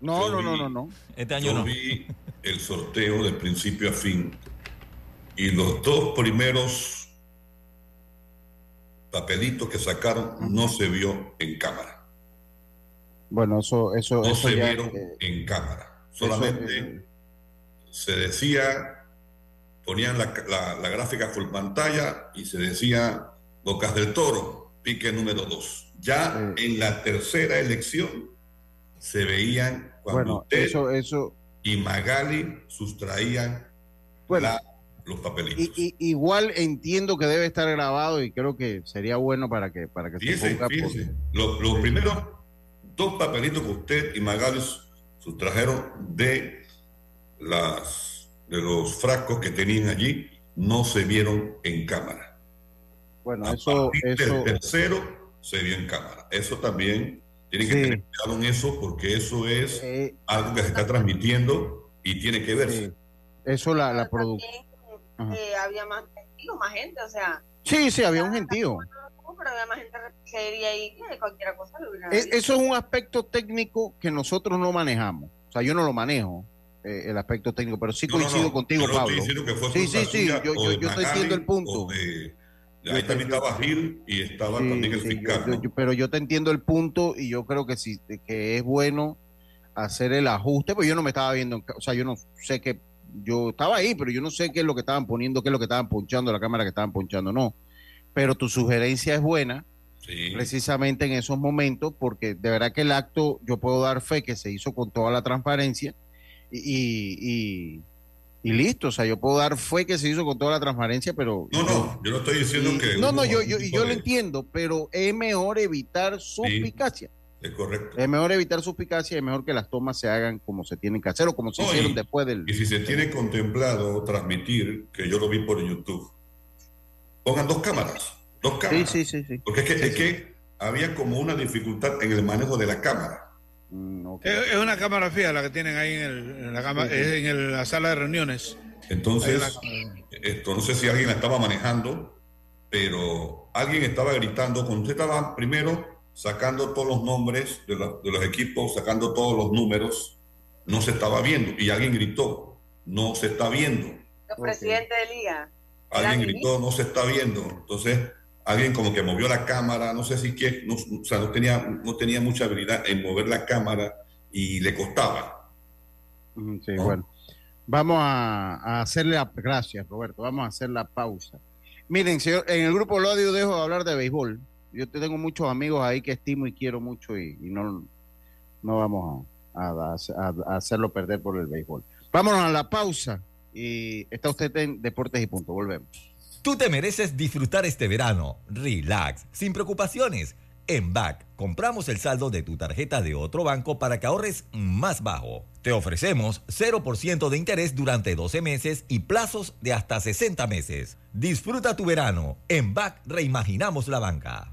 [SPEAKER 6] No,
[SPEAKER 8] Yo
[SPEAKER 6] no, no, no, no.
[SPEAKER 5] Este año
[SPEAKER 8] Yo
[SPEAKER 5] no.
[SPEAKER 8] vi el sorteo de principio a fin y los dos primeros papelitos que sacaron no se vio en cámara.
[SPEAKER 6] Bueno, eso, eso,
[SPEAKER 8] No
[SPEAKER 6] eso
[SPEAKER 8] se
[SPEAKER 6] ya,
[SPEAKER 8] vieron
[SPEAKER 6] eh,
[SPEAKER 8] en cámara.
[SPEAKER 6] eso,
[SPEAKER 8] Solamente
[SPEAKER 6] eh,
[SPEAKER 8] se decía, ponían la, la- la gráfica full pantalla y se decía Bocas del Toro, pique número dos. Ya en la tercera elección se veían cuando
[SPEAKER 6] bueno,
[SPEAKER 8] usted
[SPEAKER 6] eso, eso,
[SPEAKER 8] y Magali sustraían
[SPEAKER 6] Bueno.
[SPEAKER 8] la- los papelitos.
[SPEAKER 6] y, y- igual entiendo que debe estar grabado y creo que sería bueno para que, para que se
[SPEAKER 8] Fíjese,
[SPEAKER 6] ponga. por-
[SPEAKER 8] fíjese, Los, primeros dos papelitos que usted y Magali sustrajeron de las de los frascos que tenían allí no se vieron en cámara.
[SPEAKER 6] Bueno,
[SPEAKER 8] A
[SPEAKER 6] eso,
[SPEAKER 8] del tercero se vio en cámara. Eso también tienen que
[SPEAKER 6] Sí.
[SPEAKER 8] tener cuidado en eso porque eso es
[SPEAKER 6] eh,
[SPEAKER 8] algo que se está transmitiendo y tiene que verse.
[SPEAKER 6] sí, eso la, la producción.
[SPEAKER 10] Eh, había más testigos, más gente, o sea,
[SPEAKER 6] Sí, sí, había un gentío.
[SPEAKER 10] no, pero había más gente seria ahí que cualquier cosa lo hubiera
[SPEAKER 6] Es- eso es un aspecto técnico que nosotros no manejamos. O sea, yo no lo manejo, eh, el aspecto técnico, pero sí
[SPEAKER 8] No, no,
[SPEAKER 6] coincido
[SPEAKER 8] no,
[SPEAKER 6] contigo,
[SPEAKER 8] yo no estoy
[SPEAKER 6] Pablo.
[SPEAKER 8] diciendo que fue
[SPEAKER 6] Sí, sí, sí,
[SPEAKER 8] suya
[SPEAKER 6] yo, yo, yo estoy entiendo el punto.
[SPEAKER 8] de-
[SPEAKER 6] Yo
[SPEAKER 8] ahí
[SPEAKER 6] te-
[SPEAKER 8] también
[SPEAKER 6] yo-
[SPEAKER 8] estaba Gil y estaba
[SPEAKER 6] Sí,
[SPEAKER 8] también el
[SPEAKER 6] sí, yo-
[SPEAKER 8] fiscal.
[SPEAKER 6] yo-
[SPEAKER 8] ¿no?
[SPEAKER 6] yo- pero yo te entiendo el punto y yo creo que sí, que es bueno hacer el ajuste, pues yo no me estaba viendo, o sea, yo no sé que yo estaba ahí, pero yo no sé qué es lo que estaban poniendo, qué es lo que estaban ponchando, la cámara que estaban ponchando, no. Pero tu sugerencia es buena,
[SPEAKER 8] Sí.
[SPEAKER 6] precisamente en esos momentos, porque de verdad que el acto, yo puedo dar fe que se hizo con toda la transparencia y, y, listo, o sea, yo puedo dar fe que se hizo con toda la transparencia, pero...
[SPEAKER 8] No, no, yo no estoy diciendo
[SPEAKER 6] y-
[SPEAKER 8] que.
[SPEAKER 6] no, no, yo, yo, yo lo entiendo, pero es mejor evitar suspicacia.
[SPEAKER 8] Es correcto.
[SPEAKER 6] Es mejor evitar suspicacia y es mejor que las tomas se hagan como se tienen que hacer o como se
[SPEAKER 8] No,
[SPEAKER 6] hicieron
[SPEAKER 8] y-
[SPEAKER 6] después del...
[SPEAKER 8] Y si se tiene contemplado transmitir, que yo lo vi por YouTube, pongan dos cámaras. Dos
[SPEAKER 6] Sí,
[SPEAKER 8] cámaras.
[SPEAKER 6] sí, sí, sí.
[SPEAKER 8] Porque es que, es que había como una dificultad en el manejo de la cámara.
[SPEAKER 6] Mm, ok.
[SPEAKER 7] Es, es una cámara fija la que tienen ahí en, el- en la, cama-
[SPEAKER 6] Sí, sí.
[SPEAKER 7] es en el- la sala de reuniones.
[SPEAKER 8] Entonces, sé si alguien la estaba manejando, pero alguien estaba gritando, cuando usted estaba primero sacando todos los nombres de, la- de los equipos, sacando todos los números, no se estaba viendo. Y alguien gritó, no se está viendo.
[SPEAKER 10] Los presidentes de liga.
[SPEAKER 8] Alguien gritó, no se está viendo. Entonces, alguien como que movió la cámara, no sé si qué, no, o sea, no tenía, no tenía mucha habilidad en mover la cámara y le costaba.
[SPEAKER 6] Sí,
[SPEAKER 8] ¿no?
[SPEAKER 6] bueno. Vamos a, a hacerle la... Gracias, Roberto. Vamos a hacer la pausa. Miren, señor, en el grupo Lodio dejo de hablar de béisbol. Yo te tengo muchos amigos ahí que estimo y quiero mucho y, no, no vamos a hacerlo perder por el béisbol. Vámonos a la pausa y está usted en Deportes y Punto. Volvemos.
[SPEAKER 2] Tú te mereces disfrutar este verano. Relax, sin preocupaciones. En BAC, compramos el saldo de tu tarjeta de otro banco para que ahorres más bajo. Te ofrecemos 0% de interés durante 12 meses y plazos de hasta 60 meses. Disfruta tu verano. En BAC reimaginamos la banca.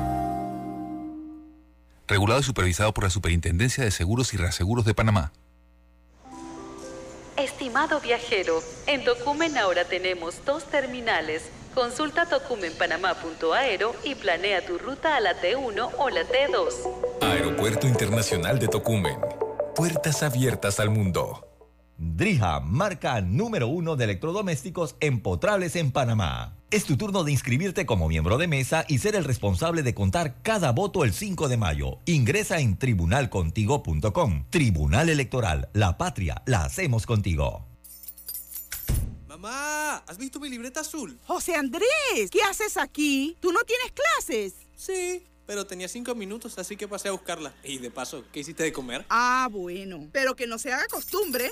[SPEAKER 14] Regulado y supervisado por la Superintendencia de Seguros y Reaseguros de Panamá.
[SPEAKER 15] Estimado viajero, en Tocumen ahora tenemos dos terminales. Consulta tocumenpanamá.aero y planea tu ruta a la T1 o la T2.
[SPEAKER 16] Aeropuerto Internacional de Tocumen. Puertas abiertas al mundo.
[SPEAKER 2] Drija, marca número uno de electrodomésticos empotrables en Panamá. Es tu turno de inscribirte como miembro de mesa y ser el responsable de contar cada voto el 5 de mayo. Ingresa en tribunalcontigo.com. Tribunal Electoral, la patria, la hacemos contigo.
[SPEAKER 17] Mamá, ¿has visto mi libreta azul?
[SPEAKER 18] José Andrés, ¿qué haces aquí? ¿Tú no tienes clases?
[SPEAKER 17] Sí, pero tenía cinco minutos, así que pasé a buscarla. Y de paso, ¿qué hiciste de comer?
[SPEAKER 18] Ah, bueno. Pero que no se haga costumbre.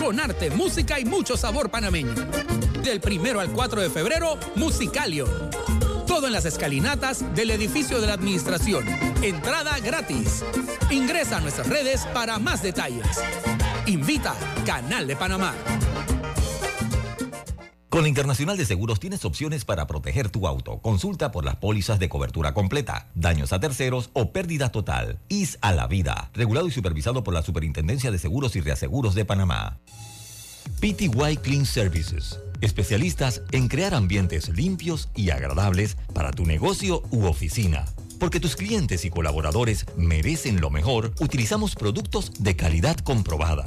[SPEAKER 19] con arte, música y mucho sabor panameño. Del primero al 4 de febrero, Musicalio. Todo en las escalinatas del edificio de la administración. Entrada gratis. Ingresa a nuestras redes para más detalles. Invita Canal de Panamá.
[SPEAKER 2] Con la Internacional de Seguros tienes opciones para proteger tu auto. Consulta por las pólizas de cobertura completa, daños a terceros o pérdida total. IS a la vida. Regulado y supervisado por la Superintendencia de Seguros y Reaseguros de Panamá. PTY Clean Services. Especialistas en crear ambientes limpios y agradables para tu negocio u oficina. Porque tus clientes y colaboradores merecen lo mejor, utilizamos productos de calidad comprobada.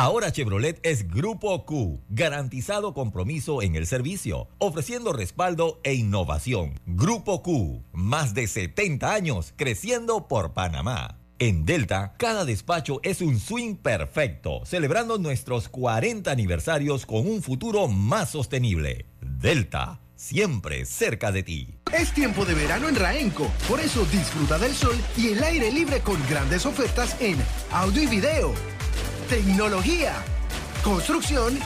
[SPEAKER 2] Ahora Chevrolet es Grupo Q, garantizado compromiso en el servicio, ofreciendo respaldo e innovación. Grupo Q, más de 70 años creciendo por Panamá. En Delta, cada despacho es un swing perfecto, celebrando nuestros 40 aniversarios con un futuro más sostenible. Delta, siempre cerca de ti.
[SPEAKER 20] Es tiempo de verano en Raenco, por eso disfruta del sol y el aire libre con grandes ofertas en audio y video, tecnología, construcción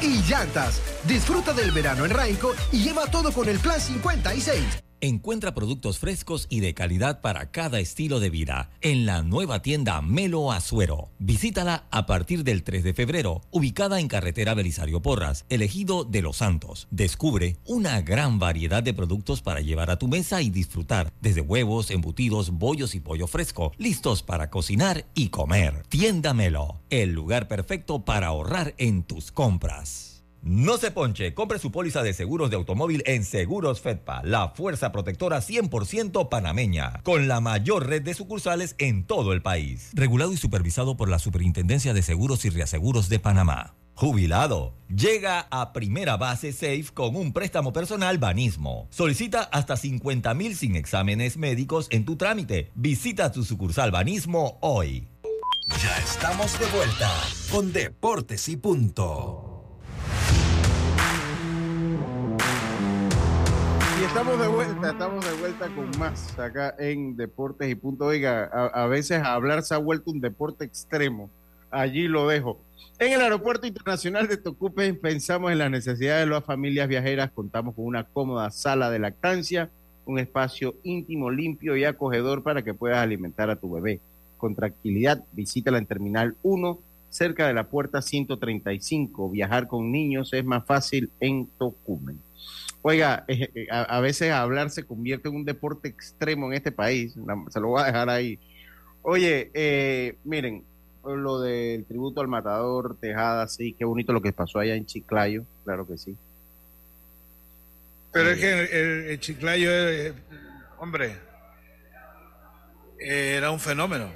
[SPEAKER 20] y llantas. Disfruta del verano en Raenco y lleva todo con el plan 56.
[SPEAKER 2] Encuentra productos frescos y de calidad para cada estilo de vida en la nueva tienda Melo Azuero. Visítala a partir del 3 de febrero, ubicada en carretera Belisario Porras, elegido de Los Santos. Descubre una gran variedad de productos para llevar a tu mesa y disfrutar, desde huevos, embutidos, bollos y pollo fresco, listos para cocinar y comer. Tienda Melo, el lugar perfecto para ahorrar en tus compras. No se ponche, compre su póliza de seguros de automóvil en Seguros Fedpa, la fuerza protectora 100% panameña, con la mayor red de sucursales en todo el país. Regulado y supervisado por la Superintendencia de Seguros y Reaseguros de Panamá. Jubilado. Llega a primera base Safe con un préstamo personal Banismo. Solicita hasta 50 mil sin exámenes médicos en tu trámite. Visita tu sucursal Banismo hoy.
[SPEAKER 3] Ya estamos de vuelta con Deportes y Punto.
[SPEAKER 6] Estamos de vuelta, estamos de vuelta con más acá en Deportes y Punto. Oiga, a, a veces hablar se ha vuelto un deporte extremo. Allí lo dejo. En el Aeropuerto Internacional de Tocupe pensamos en las necesidades de las familias viajeras. Contamos con una cómoda sala de lactancia, un espacio íntimo, limpio y acogedor para que puedas alimentar a tu bebé. Con tranquilidad, visítala en Terminal 1, cerca de la puerta 135. Viajar con niños es más fácil en Tocumen. Oiga, eh, eh, a, a veces hablar se convierte en un deporte extremo en este país. Se lo voy a dejar ahí. Oye, eh, miren, lo del tributo al matador, Tejada, sí, qué bonito lo que pasó allá en Chiclayo, claro que sí.
[SPEAKER 7] Pero es que el, el- el Chiclayo, eh, hombre, eh, era un fenómeno.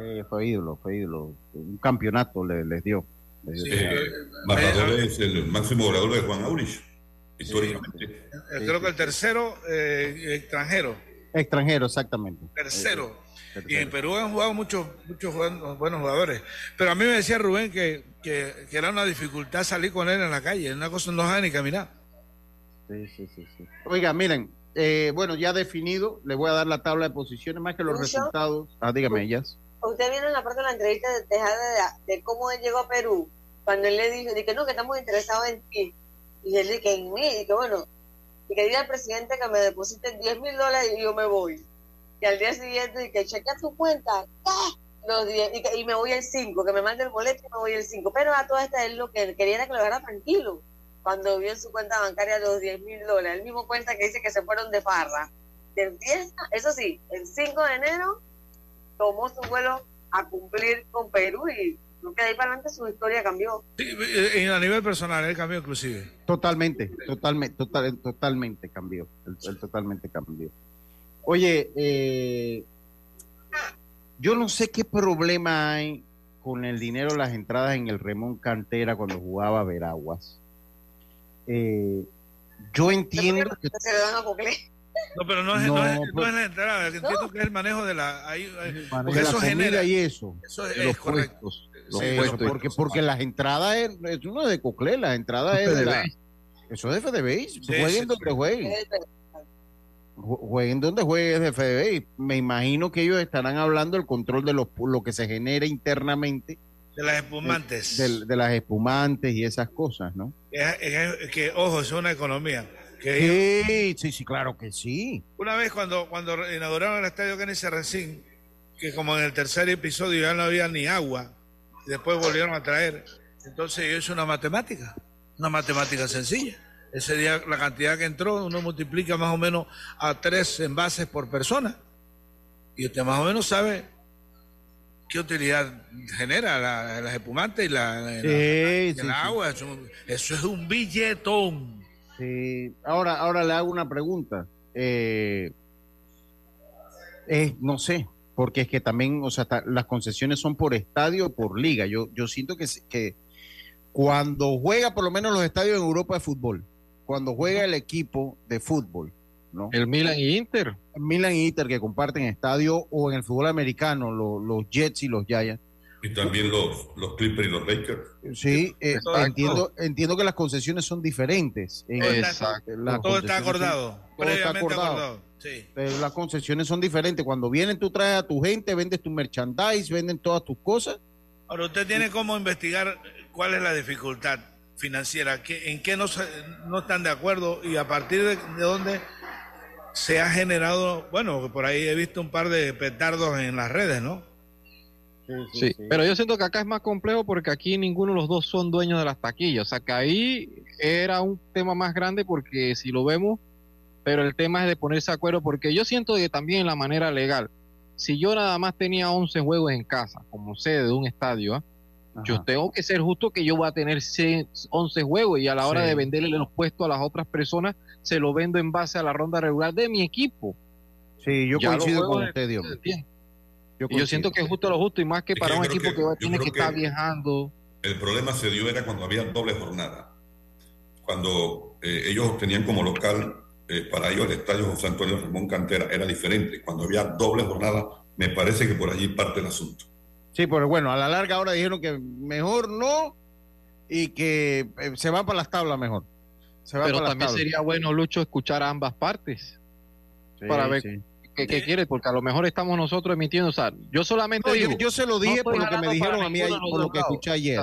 [SPEAKER 6] Eh, fue ídolo, fue ídolo. Un campeonato le- les dio. Les dio.
[SPEAKER 8] Matador es el máximo goleador de Juan Aurich, históricamente.
[SPEAKER 7] Eh, Creo que el tercero eh, extranjero.
[SPEAKER 6] Extranjero, exactamente.
[SPEAKER 7] Tercero. Y en Perú han jugado muchos, muchos buenos, jugadores. Pero a mí me decía Rubén que, que, que era una dificultad salir con él en la calle. Una cosa no deja ni caminar.
[SPEAKER 6] Sí, sí, sí, sí. Oiga, miren, eh, bueno, ya definido, le voy a dar la tabla de posiciones más que los
[SPEAKER 10] Lucho.
[SPEAKER 6] resultados. Ah, dígame, ellas.
[SPEAKER 10] Usted vieron la parte de la entrevista de Tejada de, de cómo él llegó a Perú, cuando él le dijo, de que no, que estamos interesados en ti. Y él que en mí, y que bueno, y que diga al presidente que me depositen 10 mil dólares y yo me voy. Y al día siguiente, y que chequea tu cuenta, ¡ah! los 10, y, que- y me voy el 5, que me mande el boleto y me voy el 5. Pero a toda esta él lo que quería era que lo dejara tranquilo. Cuando vio en su cuenta bancaria los 10 mil dólares, él mismo cuenta que dice que se fueron de farra. De fiesta, eso sí, el 5 de enero tomó su vuelo a cumplir con Perú y creo que de ahí para adelante su historia cambió.
[SPEAKER 7] Sí, eh, eh, a nivel personal, él cambió inclusive.
[SPEAKER 6] Totalmente, totalmente, total, totalmente cambió. El, el totalmente cambió. Oye, eh, yo no sé qué problema hay con el dinero, las entradas en el Remón Cantera cuando jugaba Veraguas. Eh, yo entiendo que
[SPEAKER 10] Se le dan a.
[SPEAKER 7] No, pero no es,
[SPEAKER 6] No,
[SPEAKER 7] no es,
[SPEAKER 6] pues-
[SPEAKER 7] no es la entrada, entiendo que es el manejo de la... ahí, ahí, porque
[SPEAKER 6] de la
[SPEAKER 7] eso
[SPEAKER 6] comida
[SPEAKER 7] genera...
[SPEAKER 6] y eso.
[SPEAKER 7] Eso es,
[SPEAKER 6] los
[SPEAKER 7] correcto.
[SPEAKER 6] puestos, los porque, porque las entradas es, eso no es de Coclé, las entradas es de la, eso es de FDBI,
[SPEAKER 7] Sí,
[SPEAKER 6] jueguen
[SPEAKER 7] sí,
[SPEAKER 6] donde jueguen. Jueguen donde jueguen de FDB. Me imagino que ellos estarán hablando del control de los, lo que se genera internamente
[SPEAKER 7] De las espumantes.
[SPEAKER 6] del- de, las espumantes y esas cosas, ¿no?
[SPEAKER 7] Es- es- es que, ojo, es una economía. Que
[SPEAKER 6] Sí, sí, sí, claro que sí.
[SPEAKER 7] Una vez cuando, cuando inauguraron el estadio Serracín, que como en el tercer episodio ya no había ni agua, y después volvieron a traer, entonces yo hice una matemática, una matemática sencilla. Ese día la cantidad que entró uno multiplica más o menos a tres envases por persona. Y usted más o menos sabe qué utilidad genera la, las espumantes y la,
[SPEAKER 6] Sí, sí,
[SPEAKER 7] el agua. Eso, eso es un billetón.
[SPEAKER 6] Sí. Ahora, ahora le hago una pregunta. Eh, eh, no sé, porque es que también, o sea, ta- las concesiones son por estadio o por liga. Yo, yo siento que, que cuando juega, por lo menos los estadios en Europa de fútbol, cuando juega el equipo de fútbol, ¿no?
[SPEAKER 12] El Milan y Inter.
[SPEAKER 6] Milan y Inter que comparten estadio o en el fútbol americano, lo- los Jets y los Giants.
[SPEAKER 8] Y también los, los Clippers y los Lakers.
[SPEAKER 6] Sí, eh, entiendo, entiendo que las concesiones son diferentes. En-
[SPEAKER 7] Todo está
[SPEAKER 6] concesiones son-
[SPEAKER 7] acordado,
[SPEAKER 6] todo está acordado.
[SPEAKER 7] Acordado. Sí.
[SPEAKER 6] Pero las concesiones son diferentes. Cuando vienen, tú traes a tu gente, vendes tu merchandise, venden todas tus cosas.
[SPEAKER 7] Ahora, usted tiene cómo investigar cuál es la dificultad financiera, qué- en qué no, se- no están de acuerdo y a partir de, de dónde se ha generado, bueno, por ahí he visto un par de petardos en las redes, ¿no?
[SPEAKER 12] Sí, pero yo siento que acá es más complejo porque aquí ninguno de los dos son dueños de las taquillas. O sea, que ahí era un tema más grande porque si lo vemos, pero el tema es de ponerse de acuerdo porque yo siento que también la manera legal, si yo nada más tenía 11 juegos en casa como sede de un estadio, ¿ah? yo tengo que ser justo que yo voy a tener se- 11 juegos y a la hora
[SPEAKER 6] Sí.
[SPEAKER 12] de venderle los puestos a las otras personas, se lo vendo en base a la ronda regular de mi equipo.
[SPEAKER 6] Sí, yo
[SPEAKER 12] Ya
[SPEAKER 6] coincido con usted, Dios. Yo
[SPEAKER 12] yo siento que es justo lo justo y más que
[SPEAKER 8] Es
[SPEAKER 12] para un equipo
[SPEAKER 8] que-
[SPEAKER 12] que, tiene que
[SPEAKER 8] que-
[SPEAKER 12] estar viajando.
[SPEAKER 8] El problema se dio era cuando había doble jornada. Cuando eh, ellos tenían como local, eh, para ellos el estadio José Antonio Ramón Cantera era diferente. Cuando había doble jornada, me parece que por allí parte el asunto.
[SPEAKER 6] Sí, pero bueno, a la larga ahora dijeron que mejor no y que eh, se van para las tablas mejor. Se van
[SPEAKER 12] Pero
[SPEAKER 6] para las
[SPEAKER 12] también
[SPEAKER 6] tablas.
[SPEAKER 12] sería bueno, Lucho, escuchar a ambas partes
[SPEAKER 6] Sí,
[SPEAKER 12] para ver
[SPEAKER 6] sí.
[SPEAKER 12] qué, qué quiere, porque a lo mejor estamos nosotros emitiendo. O sea, yo solamente
[SPEAKER 6] No, yo,
[SPEAKER 12] digo,
[SPEAKER 6] yo se lo dije por lo que me dijeron a mí por lo que escuché ayer.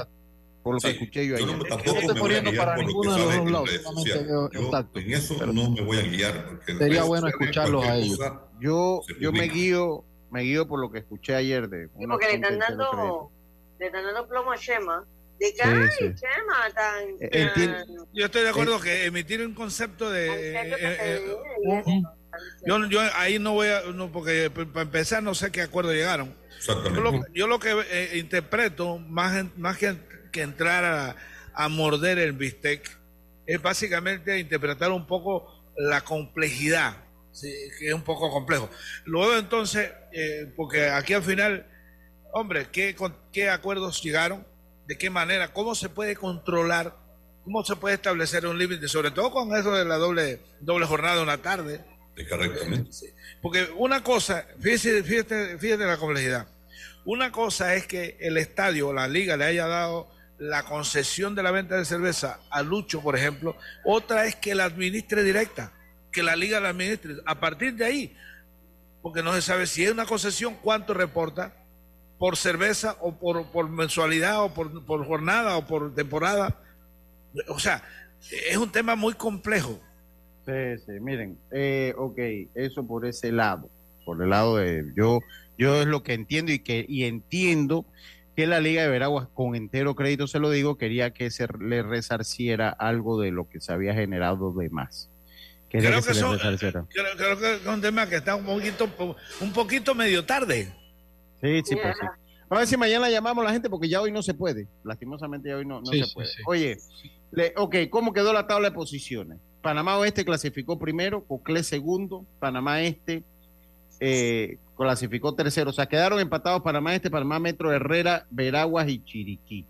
[SPEAKER 6] Por lo que
[SPEAKER 8] Sí,
[SPEAKER 6] escuché yo
[SPEAKER 8] yo
[SPEAKER 6] ayer.
[SPEAKER 8] no,
[SPEAKER 12] no
[SPEAKER 8] tampoco
[SPEAKER 12] estoy
[SPEAKER 8] me voy a
[SPEAKER 12] poniendo para ninguno
[SPEAKER 8] que
[SPEAKER 12] de los dos lados,
[SPEAKER 8] Yo en eso
[SPEAKER 12] Pero-
[SPEAKER 8] no me voy a guiar.
[SPEAKER 12] Sería bueno escucharlos a ellos.
[SPEAKER 6] Yo, yo me guío, me guío por lo que escuché ayer de
[SPEAKER 10] Sí, porque le están dando, le están dando plomo a Chema. De que,
[SPEAKER 6] Sí,
[SPEAKER 10] ay,
[SPEAKER 6] sí.
[SPEAKER 10] Chema, tan,
[SPEAKER 6] Eh,
[SPEAKER 10] tan-
[SPEAKER 6] entiendo.
[SPEAKER 7] Yo estoy de acuerdo que emitir un concepto de...
[SPEAKER 10] concepto que
[SPEAKER 7] eh, eh, yo, yo ahí no voy a... No, porque para empezar no sé qué acuerdo llegaron. Yo lo, yo lo que eh, interpreto, más, en- más que, que entrar a, a morder el bistec, es básicamente interpretar un poco la complejidad, ¿sí? que es un poco complejo. Luego entonces, eh, porque aquí al final, hombre, ¿qué, con- ¿qué acuerdos llegaron? ¿De qué manera? ¿Cómo se puede controlar? ¿Cómo se puede establecer un límite? Sobre todo con eso de la doble, doble jornada una tarde.
[SPEAKER 8] Correctamente.
[SPEAKER 7] Porque una cosa, fíjese, fíjate, fíjate la complejidad. Una cosa es que el estadio, la liga, le haya dado la concesión de la venta de cerveza a Lucho, por ejemplo. Otra es que la administre directa, que la liga la administre. A partir de ahí, porque no se sabe si es una concesión, cuánto reporta por cerveza o por, por mensualidad o por, por jornada o por temporada. O sea, es un tema muy complejo.
[SPEAKER 6] Sí, sí, miren, eh, ok, eso por ese lado, por el lado de yo, yo es lo que entiendo y que y entiendo que la Liga de Veraguas con entero crédito se lo digo quería que se le resarciera algo de lo que se había generado de más. Quería
[SPEAKER 7] Creo que,
[SPEAKER 6] le
[SPEAKER 7] son, creo, creo que es un tema que está un poquito, un poquito medio tarde.
[SPEAKER 6] Sí, sí, pues sí. A ver si mañana llamamos a la gente porque ya hoy no se puede. Lastimosamente ya hoy no, no
[SPEAKER 12] Sí,
[SPEAKER 6] se
[SPEAKER 12] sí,
[SPEAKER 6] puede.
[SPEAKER 12] sí.
[SPEAKER 6] Oye, le- ok, ¿cómo quedó la tabla de posiciones? Panamá Oeste clasificó primero, Coclé segundo, Panamá Este eh, clasificó tercero. O sea, quedaron empatados Panamá Este, Panamá Metro, Herrera, Veraguas y Chiriquí.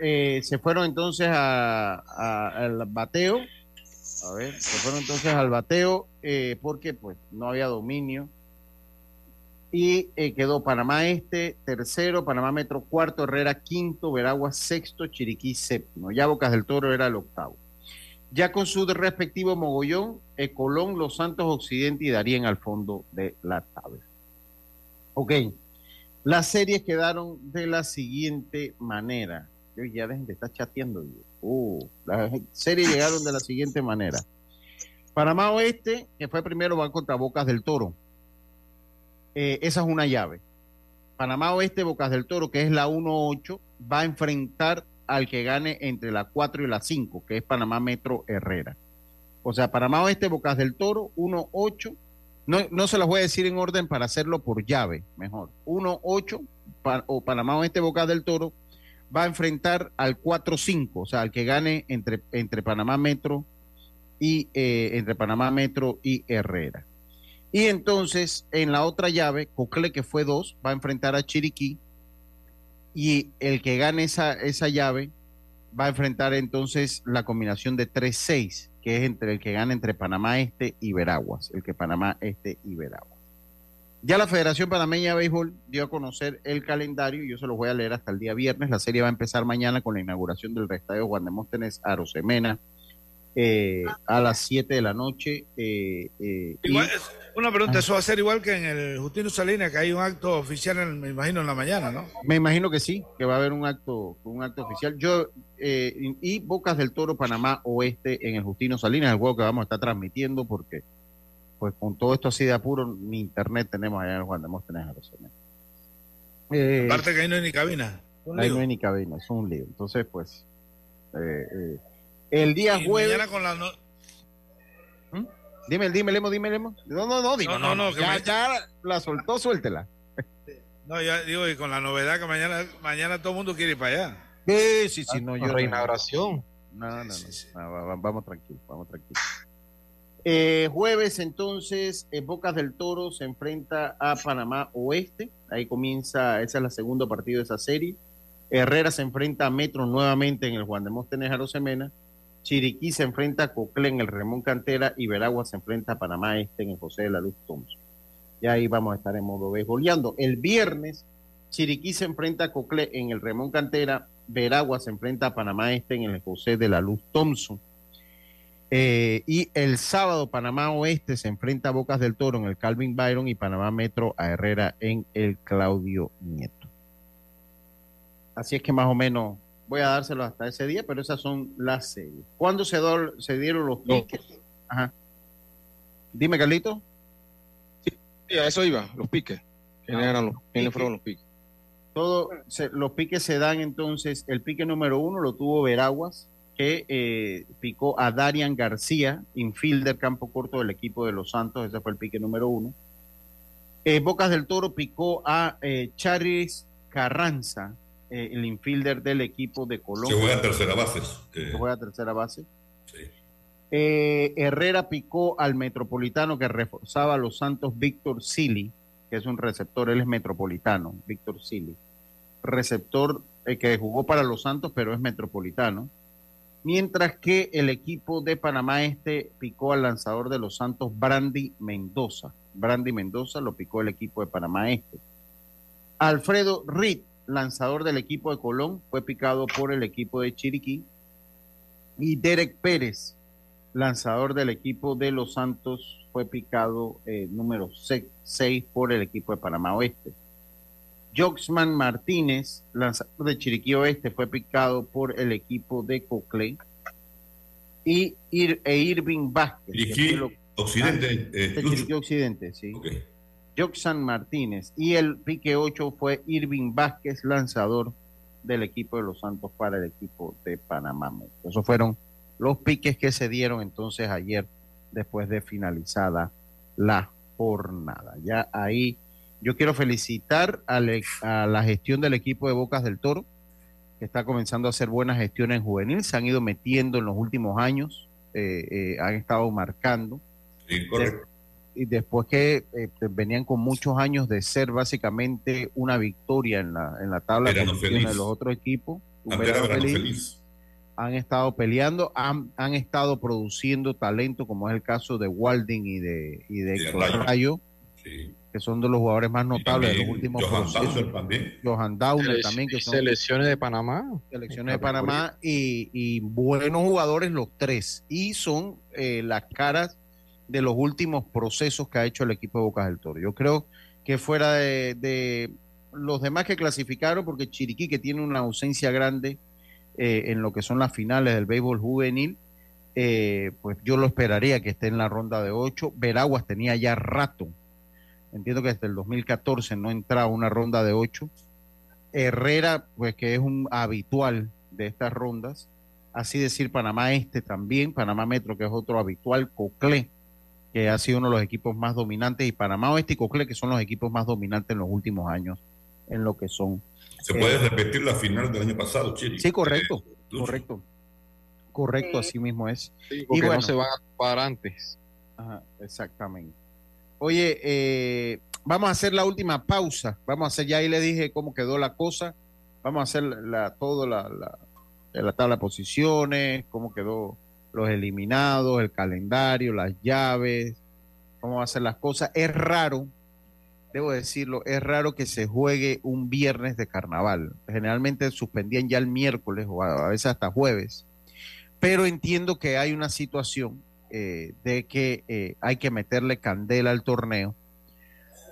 [SPEAKER 6] Eh, se fueron entonces a- a- al bateo. A ver, se fueron entonces al bateo eh, porque pues no había dominio. Y eh, quedó Panamá Este tercero, Panamá Metro cuarto, Herrera quinto, Veraguas sexto, Chiriquí séptimo. Ya Bocas del Toro era el octavo. Ya con su respectivo mogollón, Colón, Los Santos Occidente y Darien al fondo de la tabla. Ok, las series quedaron de la siguiente manera. Yo ya dejen de estar chateando. Uh, las series llegaron de la siguiente manera. Panamá Oeste, que fue primero, va contra Bocas del Toro. Eh, esa es una llave. Panamá Oeste, Bocas del Toro, que es la 1-8, va a enfrentar al que gane entre la 4 y la 5, que es Panamá Metro Herrera. O sea, Panamá Oeste, Bocas del Toro, 1-8. No, no se las voy a decir en orden para hacerlo por llave, mejor. 1-8 pa- o Panamá Oeste, Bocas del Toro va a enfrentar al 4-5, o sea, al que gane entre, entre Panamá Metro y eh, entre Panamá Metro y Herrera. Y entonces, en la otra llave, Cocle, que fue 2, va a enfrentar a Chiriquí. Y el que gane esa, esa llave va a enfrentar entonces la combinación de 3-6, que es entre el que gana entre Panamá Este y Veraguas, el que Panamá Este y Veraguas. Ya la Federación Panameña de Béisbol dio a conocer el calendario y yo se los voy a leer hasta el día viernes. La serie va a empezar mañana con la inauguración del Estadio Juan de Móstenes Arosemena eh, a las 7 de la noche. eh, eh, y-
[SPEAKER 7] Igual, es- una pregunta, eso va a ser igual que en el Justino Salinas, que hay un acto oficial, en- me imagino, en la mañana, ¿no?
[SPEAKER 6] Me imagino que sí, que va a haber un acto, un acto oficial. Yo eh, y Bocas del Toro Panamá Oeste en el Justino Salinas, el juego que vamos a estar transmitiendo porque pues con todo esto así de apuro ni internet tenemos allá en el Juan de Móstenes. Eh,
[SPEAKER 7] Aparte que ahí no hay ni cabina.
[SPEAKER 6] Ahí no hay ni cabina, es un lío. Entonces, pues, eh, eh, el día
[SPEAKER 7] Y
[SPEAKER 6] jueves.
[SPEAKER 7] mañana con la no-
[SPEAKER 6] Dime, dime, Lemo, dime, Lemo. No, no, no, digo,
[SPEAKER 7] No, no, no, que
[SPEAKER 6] ya,
[SPEAKER 7] me-
[SPEAKER 6] ya la soltó, suéltela.
[SPEAKER 7] No, ya digo, y con la novedad que mañana, mañana todo el mundo quiere ir para allá.
[SPEAKER 6] Sí, sí, sí, no, yo.
[SPEAKER 12] reinauguración.
[SPEAKER 6] No, no, no. no, va- va- vamos tranquilos, vamos tranquilos. Eh, jueves, entonces, eh, Bocas del Toro se enfrenta a Panamá Oeste. Ahí comienza, esa es la segunda partido de esa serie. Herrera se enfrenta a Metro nuevamente en el Juan de Móstenes Arosemena. Chiriquí se enfrenta a Coclé en el Ramón Cantera y Veragua se enfrenta a Panamá Este en el José de la Luz Thompson. Ya ahí vamos a estar en modo béisboleando. El viernes, Chiriquí se enfrenta a Coclé en el Ramón Cantera, Veragua se enfrenta a Panamá Este en el José de la Luz Thompson. Eh, y el sábado, Panamá Oeste se enfrenta a Bocas del Toro en el Calvin Byron y Panamá Metro a Herrera en el Claudio Nieto. Así es que más o menos voy a dárselo hasta ese día, pero esas son las series. ¿Cuándo se, do- se dieron los piques? Ajá. Dime, Carlito.
[SPEAKER 9] Sí, a eso iba, los piques. ¿Quiénes, eran los, quiénes fueron los piques?
[SPEAKER 6] Todo, se- los piques se dan entonces, el pique número uno lo tuvo Veraguas, que eh, picó a Darian García, infielder campo corto del equipo de los Santos, ese fue el pique número uno. Eh, Bocas del Toro picó a eh, Charis Carranza, eh, el infielder del equipo de Colón.
[SPEAKER 8] Que juega tercera base.
[SPEAKER 6] Que juega tercera base. Eh, Herrera picó al Metropolitano que reforzaba a los Santos Víctor Sili, que es un receptor, él es metropolitano, Víctor Sili. Receptor eh, que jugó para los Santos, pero es metropolitano. Mientras que el equipo de Panamá Este picó al lanzador de los Santos, Brandy Mendoza. Brandy Mendoza lo picó el equipo de Panamá Este. Alfredo Reed, lanzador del equipo de Colón, fue picado por el equipo de Chiriquí. Y Derek Pérez, lanzador del equipo de Los Santos, fue picado eh, número 6 por el equipo de Panamá Oeste. Joxman Martínez, lanzador de Chiriquí Oeste, fue picado por el equipo de Coclé. Y Ir- e Irving Vázquez. que
[SPEAKER 8] Chiriquí Occidente,
[SPEAKER 6] Ah,
[SPEAKER 8] eh,
[SPEAKER 6] de. Chiriquí Occidente, sí. Joxan Martínez. Y el pique 8 fue Irving Vázquez, lanzador del equipo de los Santos para el equipo de Panamá. Esos fueron los piques que se dieron entonces ayer después de finalizada la jornada. Ya ahí yo quiero felicitar a la gestión del equipo de Bocas del Toro, que está comenzando a hacer buenas gestiones en juvenil, se han ido metiendo en los últimos años, eh, eh, han estado marcando.
[SPEAKER 8] Sí, correcto.
[SPEAKER 6] Y después que eh, venían con muchos años de ser básicamente una victoria en la, en la tabla de los otros equipos. un
[SPEAKER 8] Antes era
[SPEAKER 6] verano
[SPEAKER 8] verano
[SPEAKER 6] feliz
[SPEAKER 8] feliz.
[SPEAKER 6] han estado peleando, han, han estado produciendo talento, como es el caso de Walding y de, y de
[SPEAKER 8] Rayo.
[SPEAKER 6] Rayo,
[SPEAKER 8] Sí.
[SPEAKER 6] que son de los jugadores más notables de los últimos
[SPEAKER 8] Johan
[SPEAKER 6] procesos.
[SPEAKER 8] Downer también.
[SPEAKER 6] Johan Downer también, que son
[SPEAKER 12] Selecciones de Panamá.
[SPEAKER 6] selecciones de Panamá y, y buenos jugadores los tres. Y son eh, las caras de los últimos procesos que ha hecho el equipo de Bocas del Toro. Yo creo que fuera de, los demás que clasificaron, porque Chiriquí, que tiene una ausencia grande eh, en lo que son las finales del béisbol juvenil, eh, pues yo lo esperaría que esté en la ronda de ocho. Veraguas tenía ya rato. Entiendo que desde el 2014 no entraba una ronda de ocho. Herrera, pues que es un habitual de estas rondas. Así decir, Panamá Este también, Panamá Metro, que es otro habitual, Coclé, que ha sido uno de los equipos más dominantes, y Panamá Oeste y Coclé, que son los equipos más dominantes en los últimos aos en lo que son.
[SPEAKER 8] Se
[SPEAKER 6] eh,
[SPEAKER 8] puede repetir la final del año pasado, Chiri.
[SPEAKER 6] Sí, correcto, correcto. Correcto, así mismo es.
[SPEAKER 12] porque
[SPEAKER 6] y bueno,
[SPEAKER 12] no se van a ocupar antes.
[SPEAKER 6] Ajá, exactamente. Oye, eh, vamos a hacer la última pausa. Vamos a hacer, ya ahí le dije cómo quedó la cosa. Vamos a hacer la, todo la, la, la tabla de posiciones, cómo quedó los eliminados, el calendario, las llaves, cómo va a ser las cosas. Es raro, debo decirlo, es raro que se juegue un viernes de carnaval. Generalmente suspendían ya el miércoles o a, veces hasta jueves. Pero entiendo que hay una situación eh, de que eh, hay que meterle candela al torneo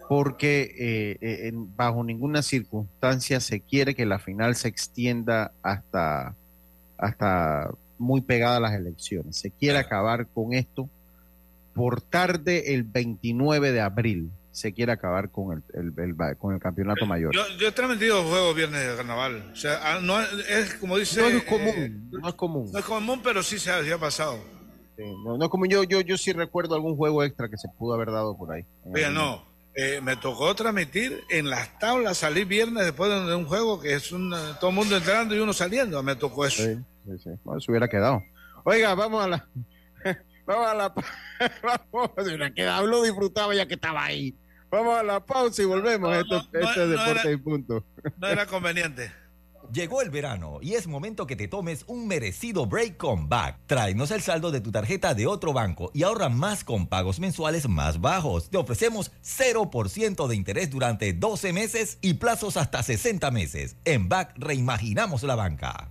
[SPEAKER 6] porque eh, bajo ninguna circunstancia se quiere que la final se extienda hasta, hasta muy pegada a las elecciones. Se quiere acabar con esto por tarde el 29 de abril. Se quiere acabar con el, el- el- con el campeonato mayor.
[SPEAKER 7] Yo, yo he transmitido juegos viernes de carnaval. O sea, ah, no es, como dice.
[SPEAKER 6] No es común,
[SPEAKER 7] eh,
[SPEAKER 6] no es común.
[SPEAKER 7] no es común, pero sí se ha, pasado.
[SPEAKER 6] Sí, no, no es como yo, yo, yo sí recuerdo algún juego extra que se pudo haber dado por ahí.
[SPEAKER 7] Oye, no. eh, me tocó transmitir en las tablas, salir viernes después de un juego que es un, todo el mundo entrando y uno saliendo. Me tocó eso.
[SPEAKER 6] Sí, sí, sí. Bueno, se hubiera quedado. Oiga, vamos a la. [laughs] Vamos a la. [laughs] Vamos, si hubiera quedado, lo disfrutaba ya que estaba ahí. Vamos a la pausa y volvemos. Esto,
[SPEAKER 7] no,
[SPEAKER 6] esto es
[SPEAKER 7] no
[SPEAKER 6] deporte
[SPEAKER 7] era-
[SPEAKER 6] y punto.
[SPEAKER 7] No era conveniente.
[SPEAKER 2] Llegó el verano y es momento que te tomes un merecido break con Back. Tráenos el saldo de tu tarjeta de otro banco y ahorra más con pagos mensuales más bajos. Te ofrecemos 0% de interés durante 12 meses y plazos hasta 60 meses. En Back reimaginamos la banca.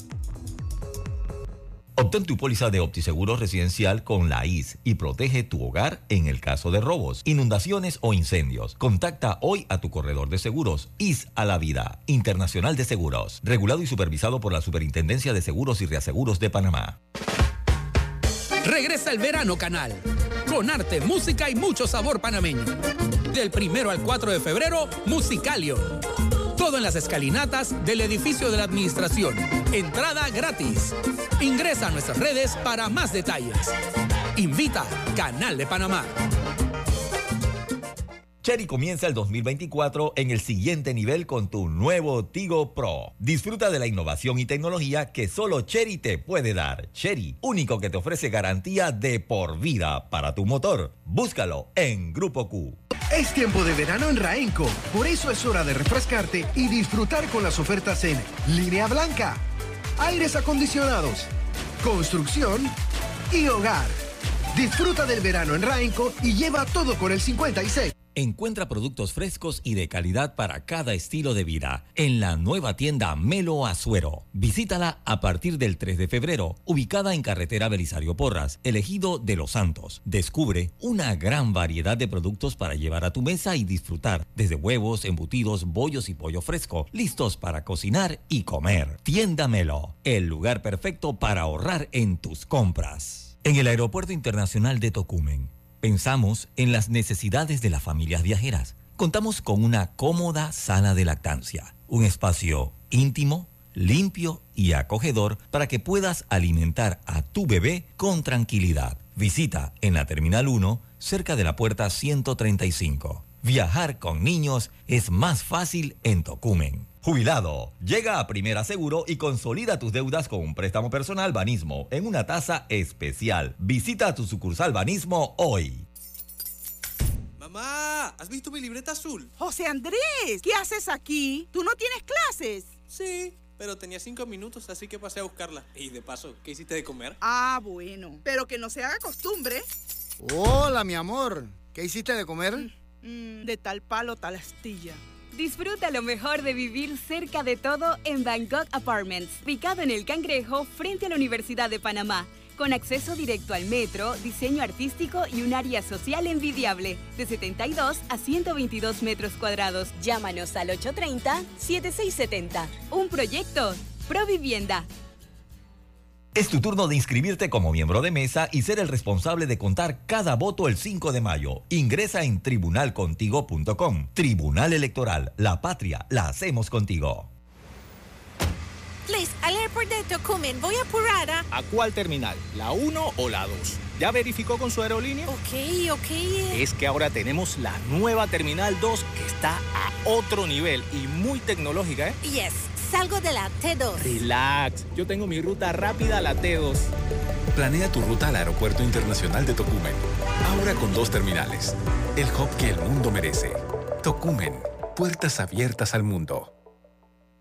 [SPEAKER 2] Obtén tu póliza de OptiSeguro residencial con la IS y protege tu hogar en el caso de robos, inundaciones o incendios. Contacta hoy a tu corredor de seguros. IS a la vida, Internacional de Seguros, regulado y supervisado por la Superintendencia de Seguros y Reaseguros de Panamá.
[SPEAKER 19] Regresa el verano canal. Con arte, música y mucho sabor panameño. Del primero al 4 de febrero, Musicalio. Todo en las escalinatas del edificio de la administración. Entrada gratis. Ingresa a nuestras redes para más detalles. Invita Canal de Panamá.
[SPEAKER 2] Cherry comienza el 2024 en el siguiente nivel con tu nuevo Tigo Pro. Disfruta de la innovación y tecnología que solo Cherry te puede dar. Cherry, único que te ofrece garantía de por vida para tu motor. Búscalo en Grupo Q.
[SPEAKER 20] Es tiempo de verano en Raenco, por eso es hora de refrescarte y disfrutar con las ofertas en línea blanca, aires acondicionados, construcción y hogar. Disfruta del verano en Raenco y lleva todo con el 56.
[SPEAKER 5] Encuentra productos frescos y de calidad para cada estilo de vida en la nueva tienda Melo Azuero. Visítala a partir del 3 de febrero, ubicada en carretera Belisario Porras, elegido de Los Santos. Descubre una gran variedad de productos para llevar a tu mesa y disfrutar, desde huevos, embutidos, bollos y pollo fresco, listos para cocinar y comer. Tienda Melo, el lugar perfecto para ahorrar en tus compras. En el Aeropuerto Internacional de Tocumen Pensamos en las necesidades de las familias viajeras. Contamos con una cómoda sala de lactancia, un espacio íntimo, limpio y acogedor para que puedas alimentar a tu bebé con tranquilidad. Visita en la Terminal 1, cerca de la puerta 135. Viajar con niños es más fácil en Tocumen.
[SPEAKER 2] Jubilado, llega a Primera Seguro y consolida tus deudas con un préstamo personal Banismo en una tasa especial. Visita tu sucursal Banismo hoy.
[SPEAKER 17] Mamá, ¿has visto mi libreta azul?
[SPEAKER 18] José Andrés, ¿qué haces aquí? ¿Tú no tienes clases?
[SPEAKER 17] Sí, pero tenía cinco minutos, así que pasé a buscarla. Y de paso, ¿qué hiciste de comer?
[SPEAKER 18] Ah, bueno, pero que no se haga costumbre.
[SPEAKER 21] Hola, mi amor. ¿Qué hiciste de comer?
[SPEAKER 18] Mm, de tal palo, tal astilla.
[SPEAKER 11] Disfruta lo mejor de vivir cerca de todo en Bangkok Apartments, ubicado en el Cangrejo frente a la Universidad de Panamá, con acceso directo al metro, diseño artístico y un área social envidiable, de 72 a 122 metros cuadrados. Llámanos al 830-7670. Un proyecto, Provivienda.
[SPEAKER 2] Es tu turno de inscribirte como miembro de mesa y ser el responsable de contar cada voto el 5 de mayo. Ingresa en tribunalcontigo.com. Tribunal Electoral, la patria, la hacemos contigo.
[SPEAKER 22] Please, al aeropuerto de Tocumen, voy apurada.
[SPEAKER 23] ¿A cuál terminal? ¿La 1 o la 2? ¿Ya verificó con su aerolínea?
[SPEAKER 22] Ok, ok.
[SPEAKER 23] Es que ahora tenemos la nueva Terminal 2 que está a otro nivel y muy tecnológica, ¿eh?
[SPEAKER 22] Yes, salgo de la T2.
[SPEAKER 23] Relax, yo tengo mi ruta rápida a la T2.
[SPEAKER 16] Planea tu ruta al Aeropuerto Internacional de Tocumen. Ahora con dos terminales. El hub que el mundo merece. Tocumen. Puertas abiertas al mundo.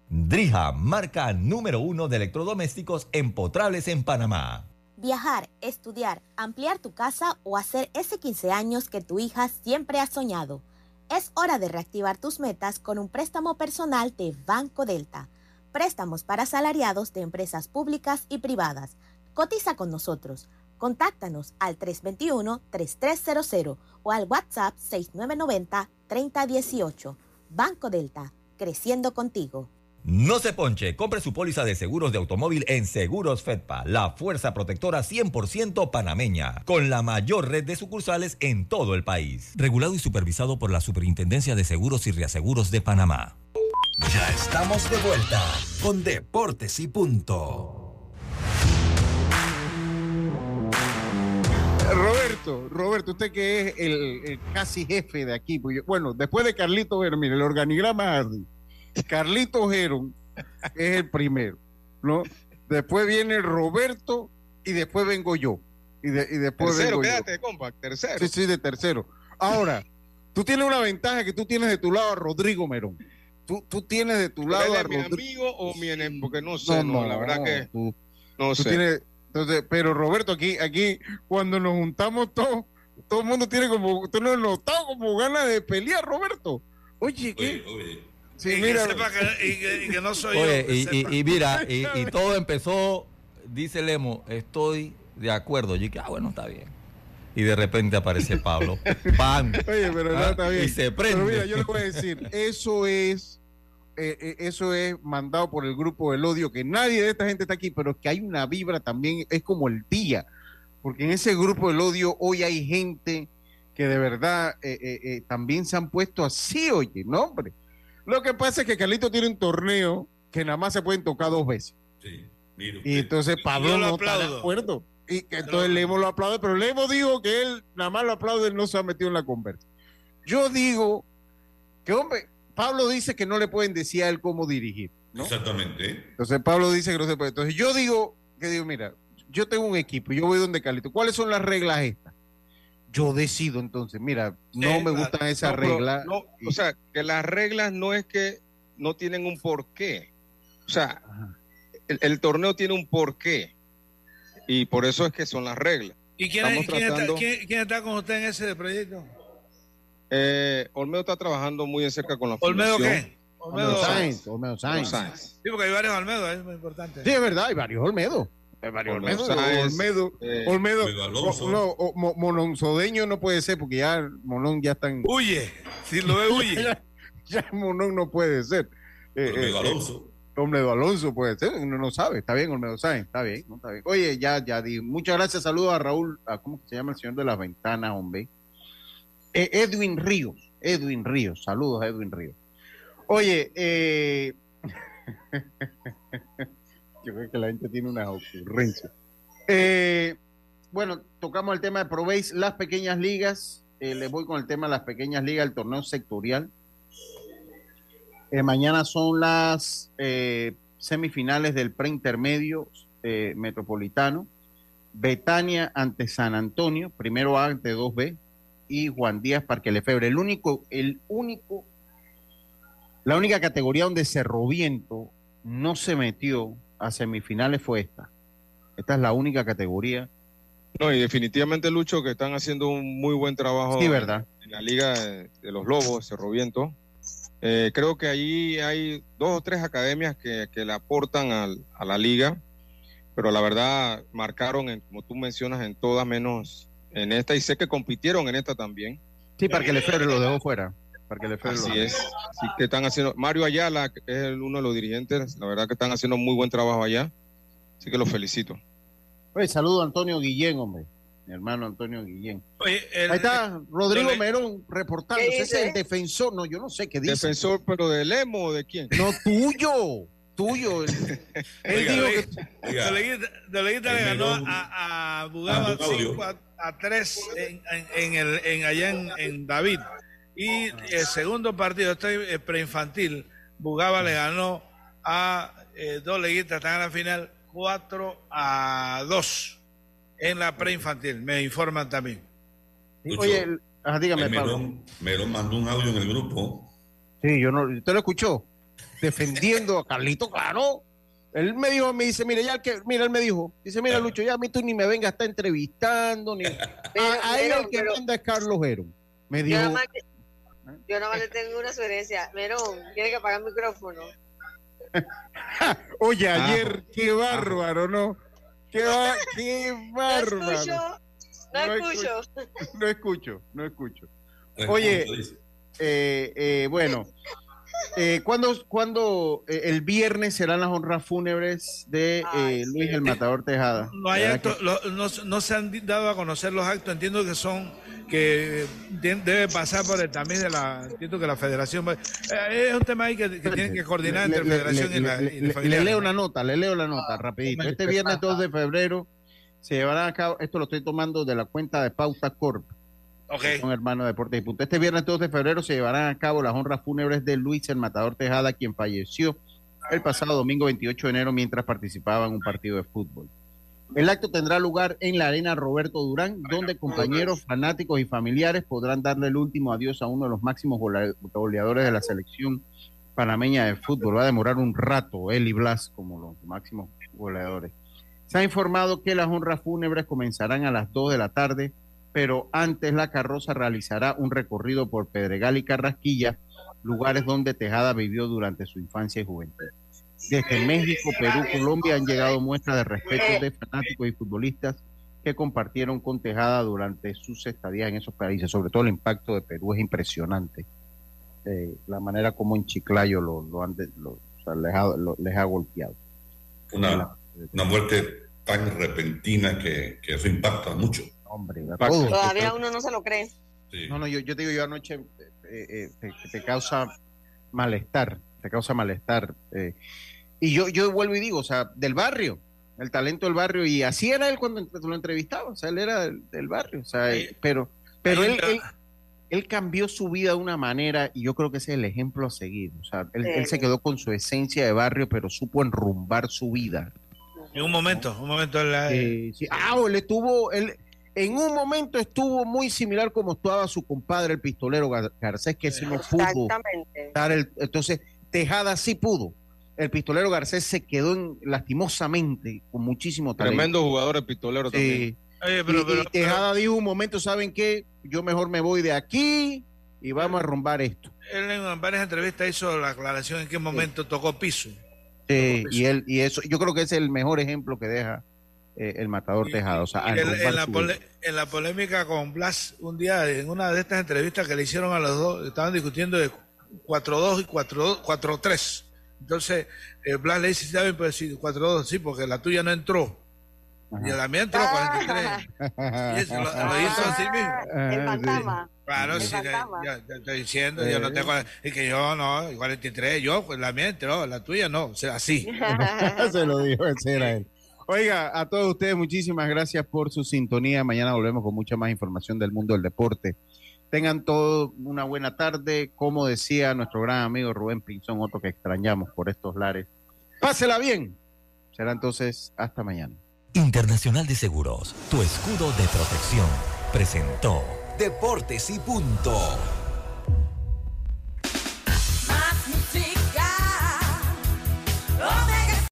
[SPEAKER 2] Drija, marca número uno de electrodomésticos empotrables en Panamá.
[SPEAKER 24] Viajar, estudiar, ampliar tu casa o hacer ese 15 años que tu hija siempre ha soñado. Es hora de reactivar tus metas con un préstamo personal de Banco Delta. Préstamos para asalariados de empresas públicas y privadas. Cotiza con nosotros. Contáctanos al 321-3300 o al WhatsApp 6990-3018. Banco Delta, creciendo contigo.
[SPEAKER 2] No se ponche, compre su póliza de seguros de automóvil en Seguros Fedpa, la fuerza protectora 100% panameña, con la mayor red de sucursales en todo el país.
[SPEAKER 5] Regulado y supervisado por la Superintendencia de Seguros y Reaseguros de Panamá.
[SPEAKER 3] Ya estamos de vuelta con Deportes y Punto.
[SPEAKER 6] Roberto, Roberto, usted que es el, el casi jefe de aquí, pues bueno, después de Carlito Ver, mire, el organigrama. Carlito Geron es el primero, ¿no? Después viene Roberto y después vengo yo. Y, de- y después
[SPEAKER 9] Tercero,
[SPEAKER 6] vengo yo.
[SPEAKER 9] quédate, compa, tercero.
[SPEAKER 6] Sí, sí, de tercero. Ahora, tú tienes una ventaja que tú tienes de tu lado a Rodrigo Merón. Tú, tú tienes de tu lado
[SPEAKER 9] ¿Él
[SPEAKER 6] a
[SPEAKER 9] es mi amigo o mi enemigo? Porque no sé, no, la verdad que
[SPEAKER 6] tú,
[SPEAKER 9] no
[SPEAKER 6] tú
[SPEAKER 9] sé.
[SPEAKER 6] tienes- entonces, pero Roberto, aquí, aquí, cuando nos juntamos todos, todo el mundo tiene como, tú no has notado como ganas de pelear, Roberto. Oye, ¿qué? Sí,
[SPEAKER 7] y
[SPEAKER 6] mira.
[SPEAKER 7] que sepa que, y que- y que no soy
[SPEAKER 5] Oye,
[SPEAKER 7] yo.
[SPEAKER 5] y,
[SPEAKER 7] sepa.
[SPEAKER 5] y- y mira, y, y [laughs] todo empezó, dice Lemo, estoy de acuerdo. Yo dije, ah, bueno, está bien. Y de repente aparece Pablo. [laughs] ¡Pam!
[SPEAKER 6] Oye, pero no
[SPEAKER 5] Ah,
[SPEAKER 6] está bien.
[SPEAKER 5] Y se prende.
[SPEAKER 6] Pero mira, yo le voy a decir, eso es, eh, eh, eso es mandado por el grupo del odio, que nadie de esta gente está aquí, pero que hay una vibra también, es como el día, porque en ese grupo del odio hoy hay gente que de verdad eh, también se han puesto así, oye, no, hombre. Lo que pasa es que Carlito tiene un torneo que nada más se pueden tocar dos veces. Y entonces Pablo no está de acuerdo. Y que entonces Lemo lo aplaude, pero Lemo dijo que él nada más lo aplaude, él no se ha metido en la conversa. Yo digo que, hombre, Pablo dice que no le pueden decir a él cómo dirigir. ¿no?
[SPEAKER 8] Exactamente.
[SPEAKER 6] Entonces Pablo dice que no se puede. Entonces yo digo, que digo, mira, yo tengo un equipo, yo voy donde Calito. ¿Cuáles son las reglas estas? Yo decido entonces, mira, no me gustan esas
[SPEAKER 9] no,
[SPEAKER 6] reglas.
[SPEAKER 9] no, o sea, que las reglas no es que no tienen un porqué. O sea, el, el torneo tiene un porqué. Y por eso es que son las reglas.
[SPEAKER 7] ¿Y quién, es-
[SPEAKER 9] Estamos
[SPEAKER 7] quién está,
[SPEAKER 9] tratando-
[SPEAKER 7] quién- quién está con usted en ese proyecto?
[SPEAKER 9] Eh, Olmedo está trabajando muy de cerca con la
[SPEAKER 7] ¿Olmedo
[SPEAKER 9] fundación.
[SPEAKER 7] qué? Olmedo
[SPEAKER 6] Sáenz, Olmedo Sáenz.
[SPEAKER 7] Sí, porque hay varios Olmedo, es muy importante.
[SPEAKER 6] Sí, es verdad, hay varios Olmedo. Hay varios
[SPEAKER 9] Olmedo
[SPEAKER 6] Olmedo.
[SPEAKER 9] Eh,
[SPEAKER 6] Olmedo. No, o- mo- mononzodeño no puede ser porque ya Monón ya están.
[SPEAKER 7] Huye, si lo ve, huye. [laughs]
[SPEAKER 6] ya, ya Monón no puede ser. Eh,
[SPEAKER 8] Olmedo
[SPEAKER 6] eh,
[SPEAKER 8] Alonso.
[SPEAKER 6] Olmedo Alonso puede ser, uno no sabe. Está bien, Olmedo Sáenz, está bien, no está bien. Oye, ya, ya di. Muchas gracias, saludos a Raúl, a, ¿cómo se llama el señor de las ventanas, hombre? Eh, Edwin Ríos, Edwin Ríos, saludos a Edwin Ríos. Oye, eh, [laughs] yo creo que la gente tiene una ocurrencia. Eh, bueno, tocamos el tema de Probéis, las pequeñas ligas. Eh, les voy con el tema de las pequeñas ligas, el torneo sectorial. Mañana son las semifinales del preintermedio metropolitano. Betania ante San Antonio, primero A ante 2B, y Juan Díaz Parque Lefebre. El único, el único, la única categoría donde Cerro Viento no se metió a semifinales fue esta. Esta es la única categoría.
[SPEAKER 9] No, y definitivamente, Lucho, que están haciendo un muy buen trabajo
[SPEAKER 6] Sí, ¿verdad?
[SPEAKER 9] en la Liga de, de los Lobos, Cerro Viento. Eh, creo que allí hay dos o tres academias que, que le aportan al- a la liga, pero la verdad marcaron, en, como tú mencionas, en todas menos en esta, y sé que compitieron en esta también.
[SPEAKER 6] Sí, Parque Lefebre lo dejó fuera. Parque Lefebre lo
[SPEAKER 9] Así
[SPEAKER 6] dejó.
[SPEAKER 9] es, así que están haciendo, Mario Ayala, que es el- uno de los dirigentes, la verdad que están haciendo muy buen trabajo allá, así que los felicito.
[SPEAKER 6] Oye, saludo a Antonio Guillén, hombre. Mi hermano Antonio Guillén.
[SPEAKER 7] Oye, el-
[SPEAKER 6] Ahí está Rodrigo
[SPEAKER 7] lo
[SPEAKER 6] Merón reportándose.
[SPEAKER 7] ¿Qué
[SPEAKER 6] Ese es el defensor. No, yo no sé qué dice.
[SPEAKER 9] Defensor, pero de Lemo o de quién?
[SPEAKER 6] No, tuyo. Tuyo. [laughs] Él, él dijo que.
[SPEAKER 7] Doleguita, le ganó a, a Bugaba
[SPEAKER 6] Ah, un audio.
[SPEAKER 7] 5 a, a 3 en, en, en el, en allá en, en David. Y el segundo partido, este eh, preinfantil, Bugaba le ganó a eh, Doleguita, están en la final 4 a 2 en la preinfantil, me informan también.
[SPEAKER 8] Lucho,
[SPEAKER 6] Oye, el- ajá, dígame,
[SPEAKER 8] el
[SPEAKER 6] Pablo.
[SPEAKER 8] Melón, Melón mandó un audio en el grupo.
[SPEAKER 6] Sí, yo no. ¿Usted lo escuchó? Defendiendo a Carlito, claro. Él me dijo, me dice, mira, ya el que, mira, él me dijo, dice, mira, Lucho, ya a mí tú ni me vengas a estar entrevistando, ni. [laughs] [laughs] A, a él el que manda es Carlos Heron. Me
[SPEAKER 10] Yo
[SPEAKER 6] dijo,
[SPEAKER 10] nada más, que- yo nada más le tengo una sugerencia. Merón, tiene que apagar el micrófono. [laughs]
[SPEAKER 6] oye,
[SPEAKER 10] Ah.
[SPEAKER 6] ayer, qué bárbaro, ¿no? Qué, qué
[SPEAKER 10] No
[SPEAKER 6] bárbaro.
[SPEAKER 10] escucho, no
[SPEAKER 6] No
[SPEAKER 10] escucho.
[SPEAKER 6] No escucho, no escucho.
[SPEAKER 8] No
[SPEAKER 6] Oye,
[SPEAKER 8] escucho, dice.
[SPEAKER 6] eh, eh, bueno, eh, ¿cuándo, cuándo, eh, el viernes serán las honras fúnebres de eh, Luis el Matador Tejada?
[SPEAKER 7] No hay
[SPEAKER 6] ¿Verdad
[SPEAKER 7] actos,
[SPEAKER 6] que-
[SPEAKER 7] lo- no, no se han dado a conocer los actos, entiendo que son, que de- debe pasar por el tamiz de la, entiendo que la federación, va- eh, es un tema ahí que, que tienen que coordinar
[SPEAKER 6] Le-
[SPEAKER 7] entre
[SPEAKER 6] le-
[SPEAKER 7] federación
[SPEAKER 6] le-
[SPEAKER 7] y la,
[SPEAKER 6] le-
[SPEAKER 7] y la
[SPEAKER 6] le leo una nota, le leo la nota rapidito. Este viernes 2 de febrero se llevará a cabo, esto lo estoy tomando de la cuenta de Pauta Corp.
[SPEAKER 7] Ok.
[SPEAKER 6] Son hermanos de Deportes y Punto. Este viernes 2 de febrero se llevarán a cabo las honras fúnebres de Luis el Matador Tejada, quien falleció el pasado domingo 28 de enero mientras participaba en un partido de fútbol. El acto tendrá lugar en la Arena Roberto Durán, donde compañeros, fanáticos y familiares podrán darle el último adiós a uno de los máximos goleadores de la selección panameña de fútbol. Va a demorar un rato él y Blas como los máximos goleadores. Se ha informado que las honras fúnebres comenzarán a las 2 de la tarde, pero antes la carroza realizará un recorrido por Pedregal y Carrasquilla, lugares donde Tejada vivió durante su infancia y juventud. Desde México, Perú, Colombia han llegado muestras de respeto de fanáticos y futbolistas que compartieron con Tejada durante sus estadías en esos países. Sobre todo el impacto de Perú es impresionante. Eh, la manera como en Chiclayo lo, lo han de- lo- o sea, les, ha, lo- les ha golpeado.
[SPEAKER 8] Una, una muerte tan repentina que, que eso impacta mucho.
[SPEAKER 10] Todavía uno no se lo cree.
[SPEAKER 6] No, no, yo, yo te digo, yo anoche eh, eh, te, te causa malestar, te causa malestar. eh. y yo, yo vuelvo y digo, o sea, del barrio, el talento del barrio, y así era él cuando lo entrevistaba, o sea, él era del, del barrio, o sea, pero, pero él, él- él cambió su vida de una manera y yo creo que ese es el ejemplo a seguir. O sea, él,
[SPEAKER 10] Sí.
[SPEAKER 6] él se quedó con su esencia de barrio, pero supo enrumbar su vida.
[SPEAKER 7] En un momento, un momento. en la-
[SPEAKER 6] Eh, sí. Ah, él estuvo, él, en un momento estuvo muy similar como estaba su compadre, el pistolero Gar- Garcés, que ese no pudo. Dar el- entonces, Tejada sí pudo. El pistolero Garcés se quedó en- lastimosamente con muchísimo talento.
[SPEAKER 9] Tremendo jugador el pistolero también.
[SPEAKER 6] Sí. Y-
[SPEAKER 7] pero,
[SPEAKER 6] y,
[SPEAKER 7] pero-
[SPEAKER 6] Tejada dijo un momento, ¿saben qué? Yo mejor me voy de aquí y vamos a rumbar esto.
[SPEAKER 7] él en varias entrevistas hizo la aclaración en qué momento tocó piso.
[SPEAKER 6] Sí, y él y eso, yo creo que ese es el mejor ejemplo que deja eh, el matador Tejada. O sea,
[SPEAKER 7] Y en, en la pole- en la polémica con Blas, un día en una de estas entrevistas que le hicieron a los dos, estaban discutiendo de 4-2 y 4-2 4-3. Entonces, eh, Blas le dice, ¿saben? Pues sí, 4-2, sí, porque la tuya no entró. Y la mía entró 43. Y eso lo, lo hizo así mismo.
[SPEAKER 6] Ah,
[SPEAKER 10] El fantasma.
[SPEAKER 7] Claro, sí, ya, te estoy diciendo, yo no tengo, y que yo no, 43, yo, pues la mía entró, la tuya no, o sea, así. [laughs] [laughs]
[SPEAKER 6] Se lo dijo, ese era él. Oiga, a todos ustedes muchísimas gracias por su sintonía. Mañana volvemos con mucha más información del mundo del deporte. Tengan todos una buena tarde. Como decía nuestro gran amigo Rubén Pinzón, otro que extrañamos por estos lares. Pásela bien. Será entonces hasta mañana.
[SPEAKER 2] Internacional de Seguros, tu escudo de protección, presentó
[SPEAKER 3] Deportes y punto.